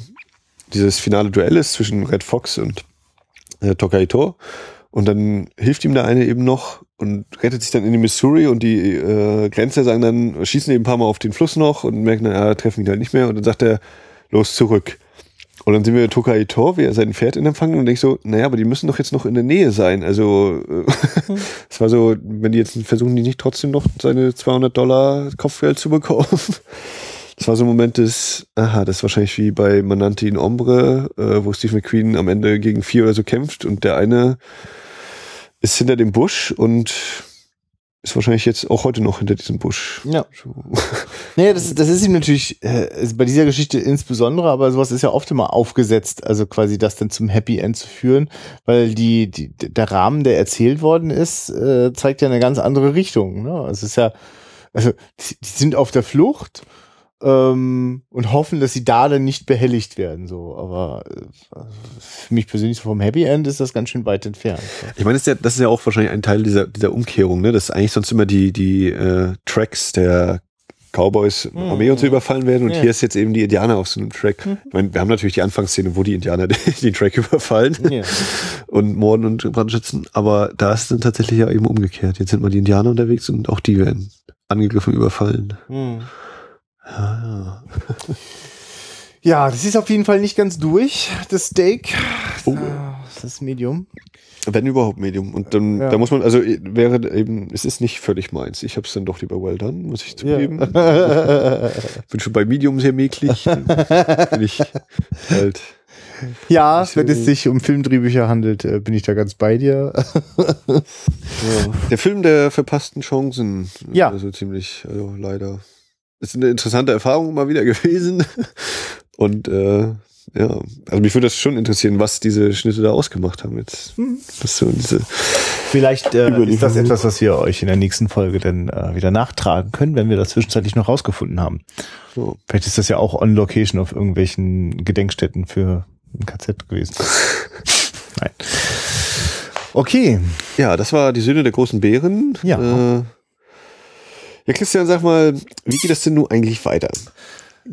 dieses finale Duell ist zwischen Red Fox und äh, Tokaito und dann hilft ihm der eine eben noch und rettet sich dann in die Missouri und die äh, Grenzer sagen dann, schießen eben ein paar Mal auf den Fluss noch und merken dann, ja, treffen ihn halt nicht mehr und dann sagt er, los zurück. Und dann sehen wir Tokaito, wie er sein Pferd in Empfang und denk so, naja, aber die müssen doch jetzt noch in der Nähe sein. Also äh, es war so, wenn die jetzt versuchen, die nicht trotzdem noch seine 200 Dollar Kopfgeld zu bekommen. Das war so ein Moment des, aha, das ist wahrscheinlich wie bei Manante in Ombre, äh, wo Steve McQueen am Ende gegen vier oder so kämpft und der eine ist hinter dem Busch und ist wahrscheinlich jetzt auch heute noch hinter diesem Busch. Ja. Nee, das, das ist ihm natürlich äh, bei dieser Geschichte insbesondere, aber sowas ist ja oft immer aufgesetzt, also quasi das dann zum Happy End zu führen, weil die, die der Rahmen, der erzählt worden ist, äh, zeigt ja eine ganz andere Richtung. Ne? Es ist ja, also die, die sind auf der Flucht ähm, und hoffen, dass sie da dann nicht behelligt werden. So, aber äh, für mich persönlich so vom Happy End ist das ganz schön weit entfernt. So. Ich meine, das ist, ja, das ist ja auch wahrscheinlich ein Teil dieser, dieser Umkehrung, ne? dass eigentlich sonst immer die, die äh, Tracks der Cowboys Mhm. Armee und so überfallen werden und Ja. hier ist jetzt eben die Indianer auf so einem Track. Mhm. Ich meine, wir haben natürlich die Anfangsszene, wo die Indianer den, Track überfallen Ja. und morden und brandschützen, aber da ist es dann tatsächlich ja eben umgekehrt. Jetzt sind mal die Indianer unterwegs und auch die werden angegriffen, überfallen. Hm. Ja, ja. Das ist auf jeden Fall nicht ganz durch, das Steak. Oh. Das ist Medium. Wenn überhaupt Medium. Und dann, ja. da muss man, also wäre eben, es ist nicht völlig meins. Ich habe es dann doch lieber well done, muss ich zugeben. Ja. bin schon bei Medium sehr mäklig. bin ich halt. Ja, so wenn es sich um Filmdrehbücher handelt, äh, bin ich da ganz bei dir. ja. Der Film der verpassten Chancen. Ja. Also ziemlich, also leider. Ist eine interessante Erfahrung mal wieder gewesen. Und äh, ja, also mich würde das schon interessieren, was diese Schnitte da ausgemacht haben jetzt. Hm. Was so diese Vielleicht äh, ist das etwas, was wir euch in der nächsten Folge dann äh, wieder nachtragen können, wenn wir das zwischenzeitlich noch rausgefunden haben. So. Vielleicht ist das ja auch on Location auf irgendwelchen Gedenkstätten für ein KZ gewesen. Nein. Okay. Ja, das war die Söhne der großen Bären. Ja. Äh, ja, Christian, sag mal, wie geht das denn nun eigentlich weiter?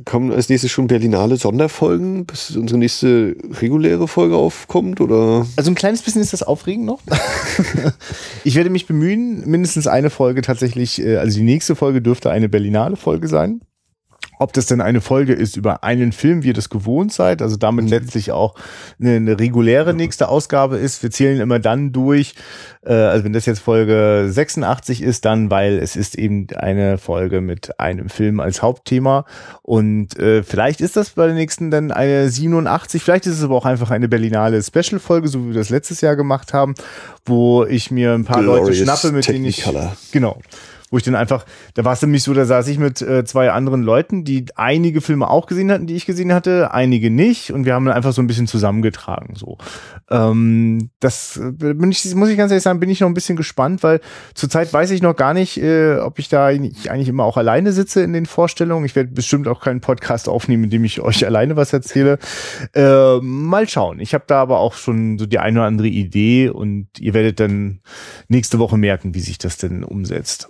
Kommen als nächstes schon Berlinale Sonderfolgen, bis unsere nächste reguläre Folge aufkommt? Oder? Also ein kleines bisschen ist das aufregend noch. ich werde mich bemühen, mindestens eine Folge tatsächlich, äh, also die nächste Folge dürfte eine Berlinale Folge sein. Ob das denn eine Folge ist über einen Film, wie ihr das gewohnt seid, also damit mhm. letztlich auch eine, eine, reguläre nächste Ausgabe ist. Wir zählen immer dann durch, äh, also wenn das jetzt Folge 86 ist, dann, weil es ist eben eine Folge mit einem Film als Hauptthema. Und äh, vielleicht ist das bei der nächsten dann eine 87, vielleicht ist es aber auch einfach eine Berlinale Special-Folge, so wie wir das letztes Jahr gemacht haben, wo ich mir ein paar Glorious Leute schnappe, mit denen ich. Genau wo ich dann einfach, da war es nämlich so, da saß ich mit äh, zwei anderen Leuten, die einige Filme auch gesehen hatten, die ich gesehen hatte, einige nicht und wir haben dann einfach so ein bisschen zusammengetragen. So, ähm, das äh, bin ich, muss ich ganz ehrlich sagen, bin ich noch ein bisschen gespannt, weil zurzeit weiß ich noch gar nicht, äh, ob ich da ich eigentlich immer auch alleine sitze in den Vorstellungen. Ich werde bestimmt auch keinen Podcast aufnehmen, in dem ich euch alleine was erzähle. Äh, mal schauen. Ich habe da aber auch schon so die eine oder andere Idee und ihr werdet dann nächste Woche merken, wie sich das denn umsetzt.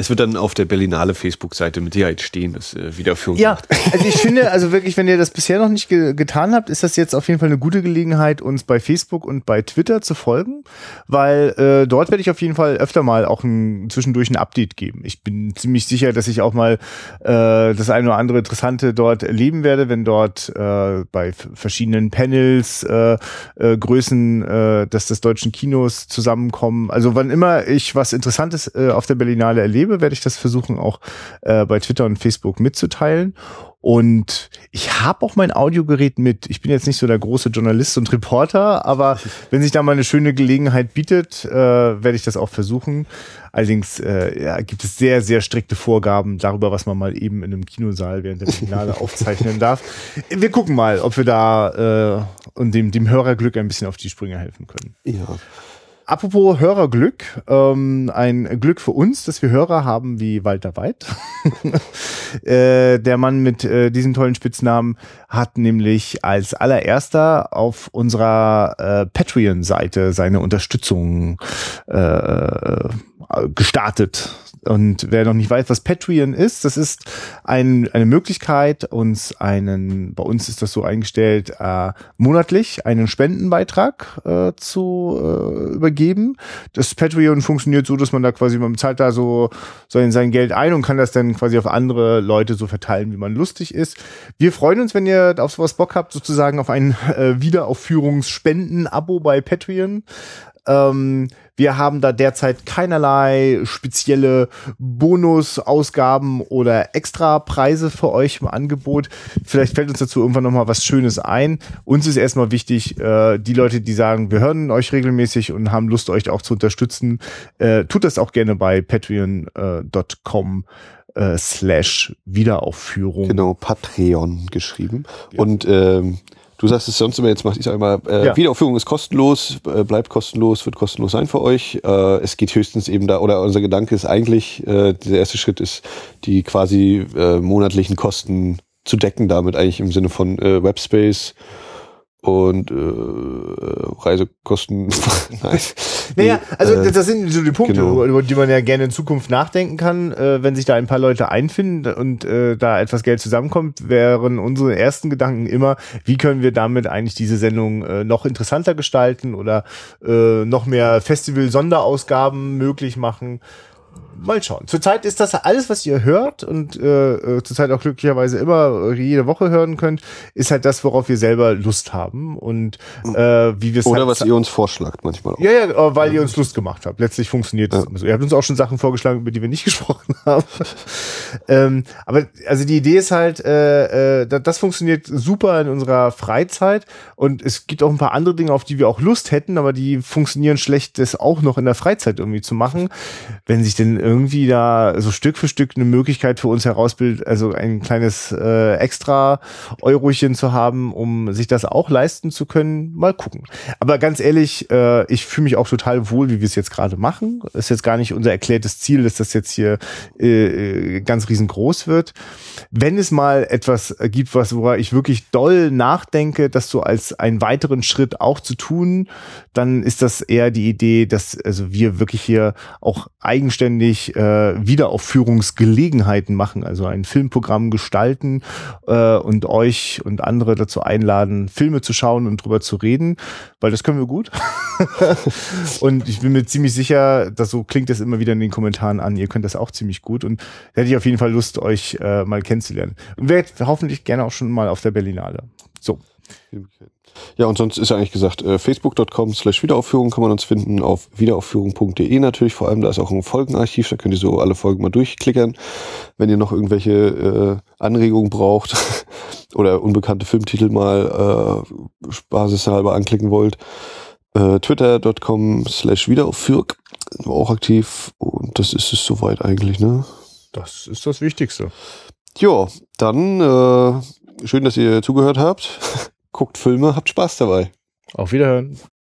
Es wird dann auf der Berlinale Facebook-Seite mit Sicherheit stehen, das äh, Wiederführung. Ja, also ich finde, also wirklich, wenn ihr das bisher noch nicht ge getan habt, ist das jetzt auf jeden Fall eine gute Gelegenheit, uns bei Facebook und bei Twitter zu folgen, weil äh, dort werde ich auf jeden Fall öfter mal auch ein, zwischendurch ein Update geben. Ich bin ziemlich sicher, dass ich auch mal äh, das eine oder andere Interessante dort erleben werde, wenn dort äh, bei verschiedenen Panels äh, äh, Größen äh, des, des deutschen Kinos zusammenkommen. Also wann immer ich was Interessantes äh, auf der Berlinale erlebe, gebe, werde ich das versuchen auch äh, bei Twitter und Facebook mitzuteilen. Und ich habe auch mein Audiogerät mit. Ich bin jetzt nicht so der große Journalist und Reporter, aber wenn sich da mal eine schöne Gelegenheit bietet, äh, werde ich das auch versuchen. Allerdings äh, ja, gibt es sehr, sehr strikte Vorgaben darüber, was man mal eben in einem Kinosaal während der Finale aufzeichnen darf. Wir gucken mal, ob wir da äh, und dem, dem Hörerglück ein bisschen auf die Sprünge helfen können. Ja. Apropos Hörerglück, ähm, ein Glück für uns, dass wir Hörer haben wie Walter Weid. äh, der Mann mit äh, diesem tollen Spitznamen hat nämlich als allererster auf unserer äh, Patreon-Seite seine Unterstützung äh, gestartet und wer noch nicht weiß, was Patreon ist, das ist ein, eine Möglichkeit, uns einen, bei uns ist das so eingestellt, äh, monatlich einen Spendenbeitrag äh, zu äh, übergeben. Das Patreon funktioniert so, dass man da quasi, man zahlt da so sein, sein Geld ein und kann das dann quasi auf andere Leute so verteilen, wie man lustig ist. Wir freuen uns, wenn ihr auf sowas Bock habt, sozusagen auf ein äh, Wiederaufführungsspenden-Abo bei Patreon. Ähm, wir haben da derzeit keinerlei spezielle Bonusausgaben oder Extrapreise für euch im Angebot. Vielleicht fällt uns dazu irgendwann noch mal was Schönes ein. Uns ist erstmal wichtig, äh, die Leute, die sagen, wir hören euch regelmäßig und haben Lust, euch auch zu unterstützen, äh, tut das auch gerne bei patreon.com. Äh, slash Wiederaufführung. Genau, Patreon geschrieben. Ja. Und ähm, Du sagst es sonst immer, jetzt mach ich es einmal. Äh, ja. Wiederaufführung ist kostenlos, äh, bleibt kostenlos, wird kostenlos sein für euch. Äh, es geht höchstens eben da, oder unser Gedanke ist eigentlich, äh, der erste Schritt ist, die quasi äh, monatlichen Kosten zu decken, damit eigentlich im Sinne von äh, Webspace und äh, Reisekosten. Nein. Naja, also äh, das sind so die Punkte, genau. über die man ja gerne in Zukunft nachdenken kann, äh, wenn sich da ein paar Leute einfinden und äh, da etwas Geld zusammenkommt, wären unsere ersten Gedanken immer, wie können wir damit eigentlich diese Sendung äh, noch interessanter gestalten oder äh, noch mehr Festival-Sonderausgaben möglich machen. Mal schauen. Zurzeit ist das alles, was ihr hört und äh, äh, zurzeit auch glücklicherweise immer äh, jede Woche hören könnt, ist halt das, worauf wir selber Lust haben und äh, wie wir es Oder halt was ihr uns vorschlagt manchmal auch. ja, ja, äh, weil ihr uns Lust gemacht habt. Letztlich funktioniert es immer so. Ihr habt uns auch schon Sachen vorgeschlagen, über die wir nicht gesprochen haben. ähm, aber also die Idee ist halt, äh, äh, da- das funktioniert super in unserer Freizeit und es gibt auch ein paar andere Dinge, auf die wir auch Lust hätten, aber die funktionieren schlecht, das auch noch in der Freizeit irgendwie zu machen. Wenn sich denn irgendwie da so Stück für Stück eine Möglichkeit für uns herausbildet, also ein kleines äh, extra Eurochen zu haben, um sich das auch leisten zu können, mal gucken. Aber ganz ehrlich, äh, ich fühle mich auch total wohl, wie wir es jetzt gerade machen. Ist jetzt gar nicht unser erklärtes Ziel, dass das jetzt hier äh, ganz riesengroß wird. Wenn es mal etwas gibt, was woran ich wirklich doll nachdenke, das so als einen weiteren Schritt auch zu tun, dann ist das eher die Idee, dass also wir wirklich hier auch eigenständig äh, Wiederaufführungsgelegenheiten machen, also ein Filmprogramm gestalten äh, und euch und andere dazu einladen, Filme zu schauen und drüber zu reden, weil das können wir gut. und ich bin mir ziemlich sicher, dass so klingt es immer wieder in den Kommentaren an, ihr könnt das auch ziemlich gut und hätte ich auf jeden Fall Lust, euch äh, mal kennenzulernen. Und werdet hoffentlich gerne auch schon mal auf der Berlinale. So. Ja, und sonst ist ja eigentlich gesagt, äh, facebook.com slash Wiederaufführung kann man uns finden, auf wiederaufführung.de natürlich, vor allem da ist auch ein Folgenarchiv, da könnt ihr so alle Folgen mal durchklickern. Wenn ihr noch irgendwelche äh, Anregungen braucht oder unbekannte Filmtitel mal äh, spaßeshalber anklicken wollt, äh, twitter.com slash Wiederaufführung, sind wir auch aktiv und das ist es soweit eigentlich, ne? Das ist das Wichtigste. Ja, dann äh, schön, dass ihr zugehört habt. Guckt Filme, habt Spaß dabei. Auf Wiederhören.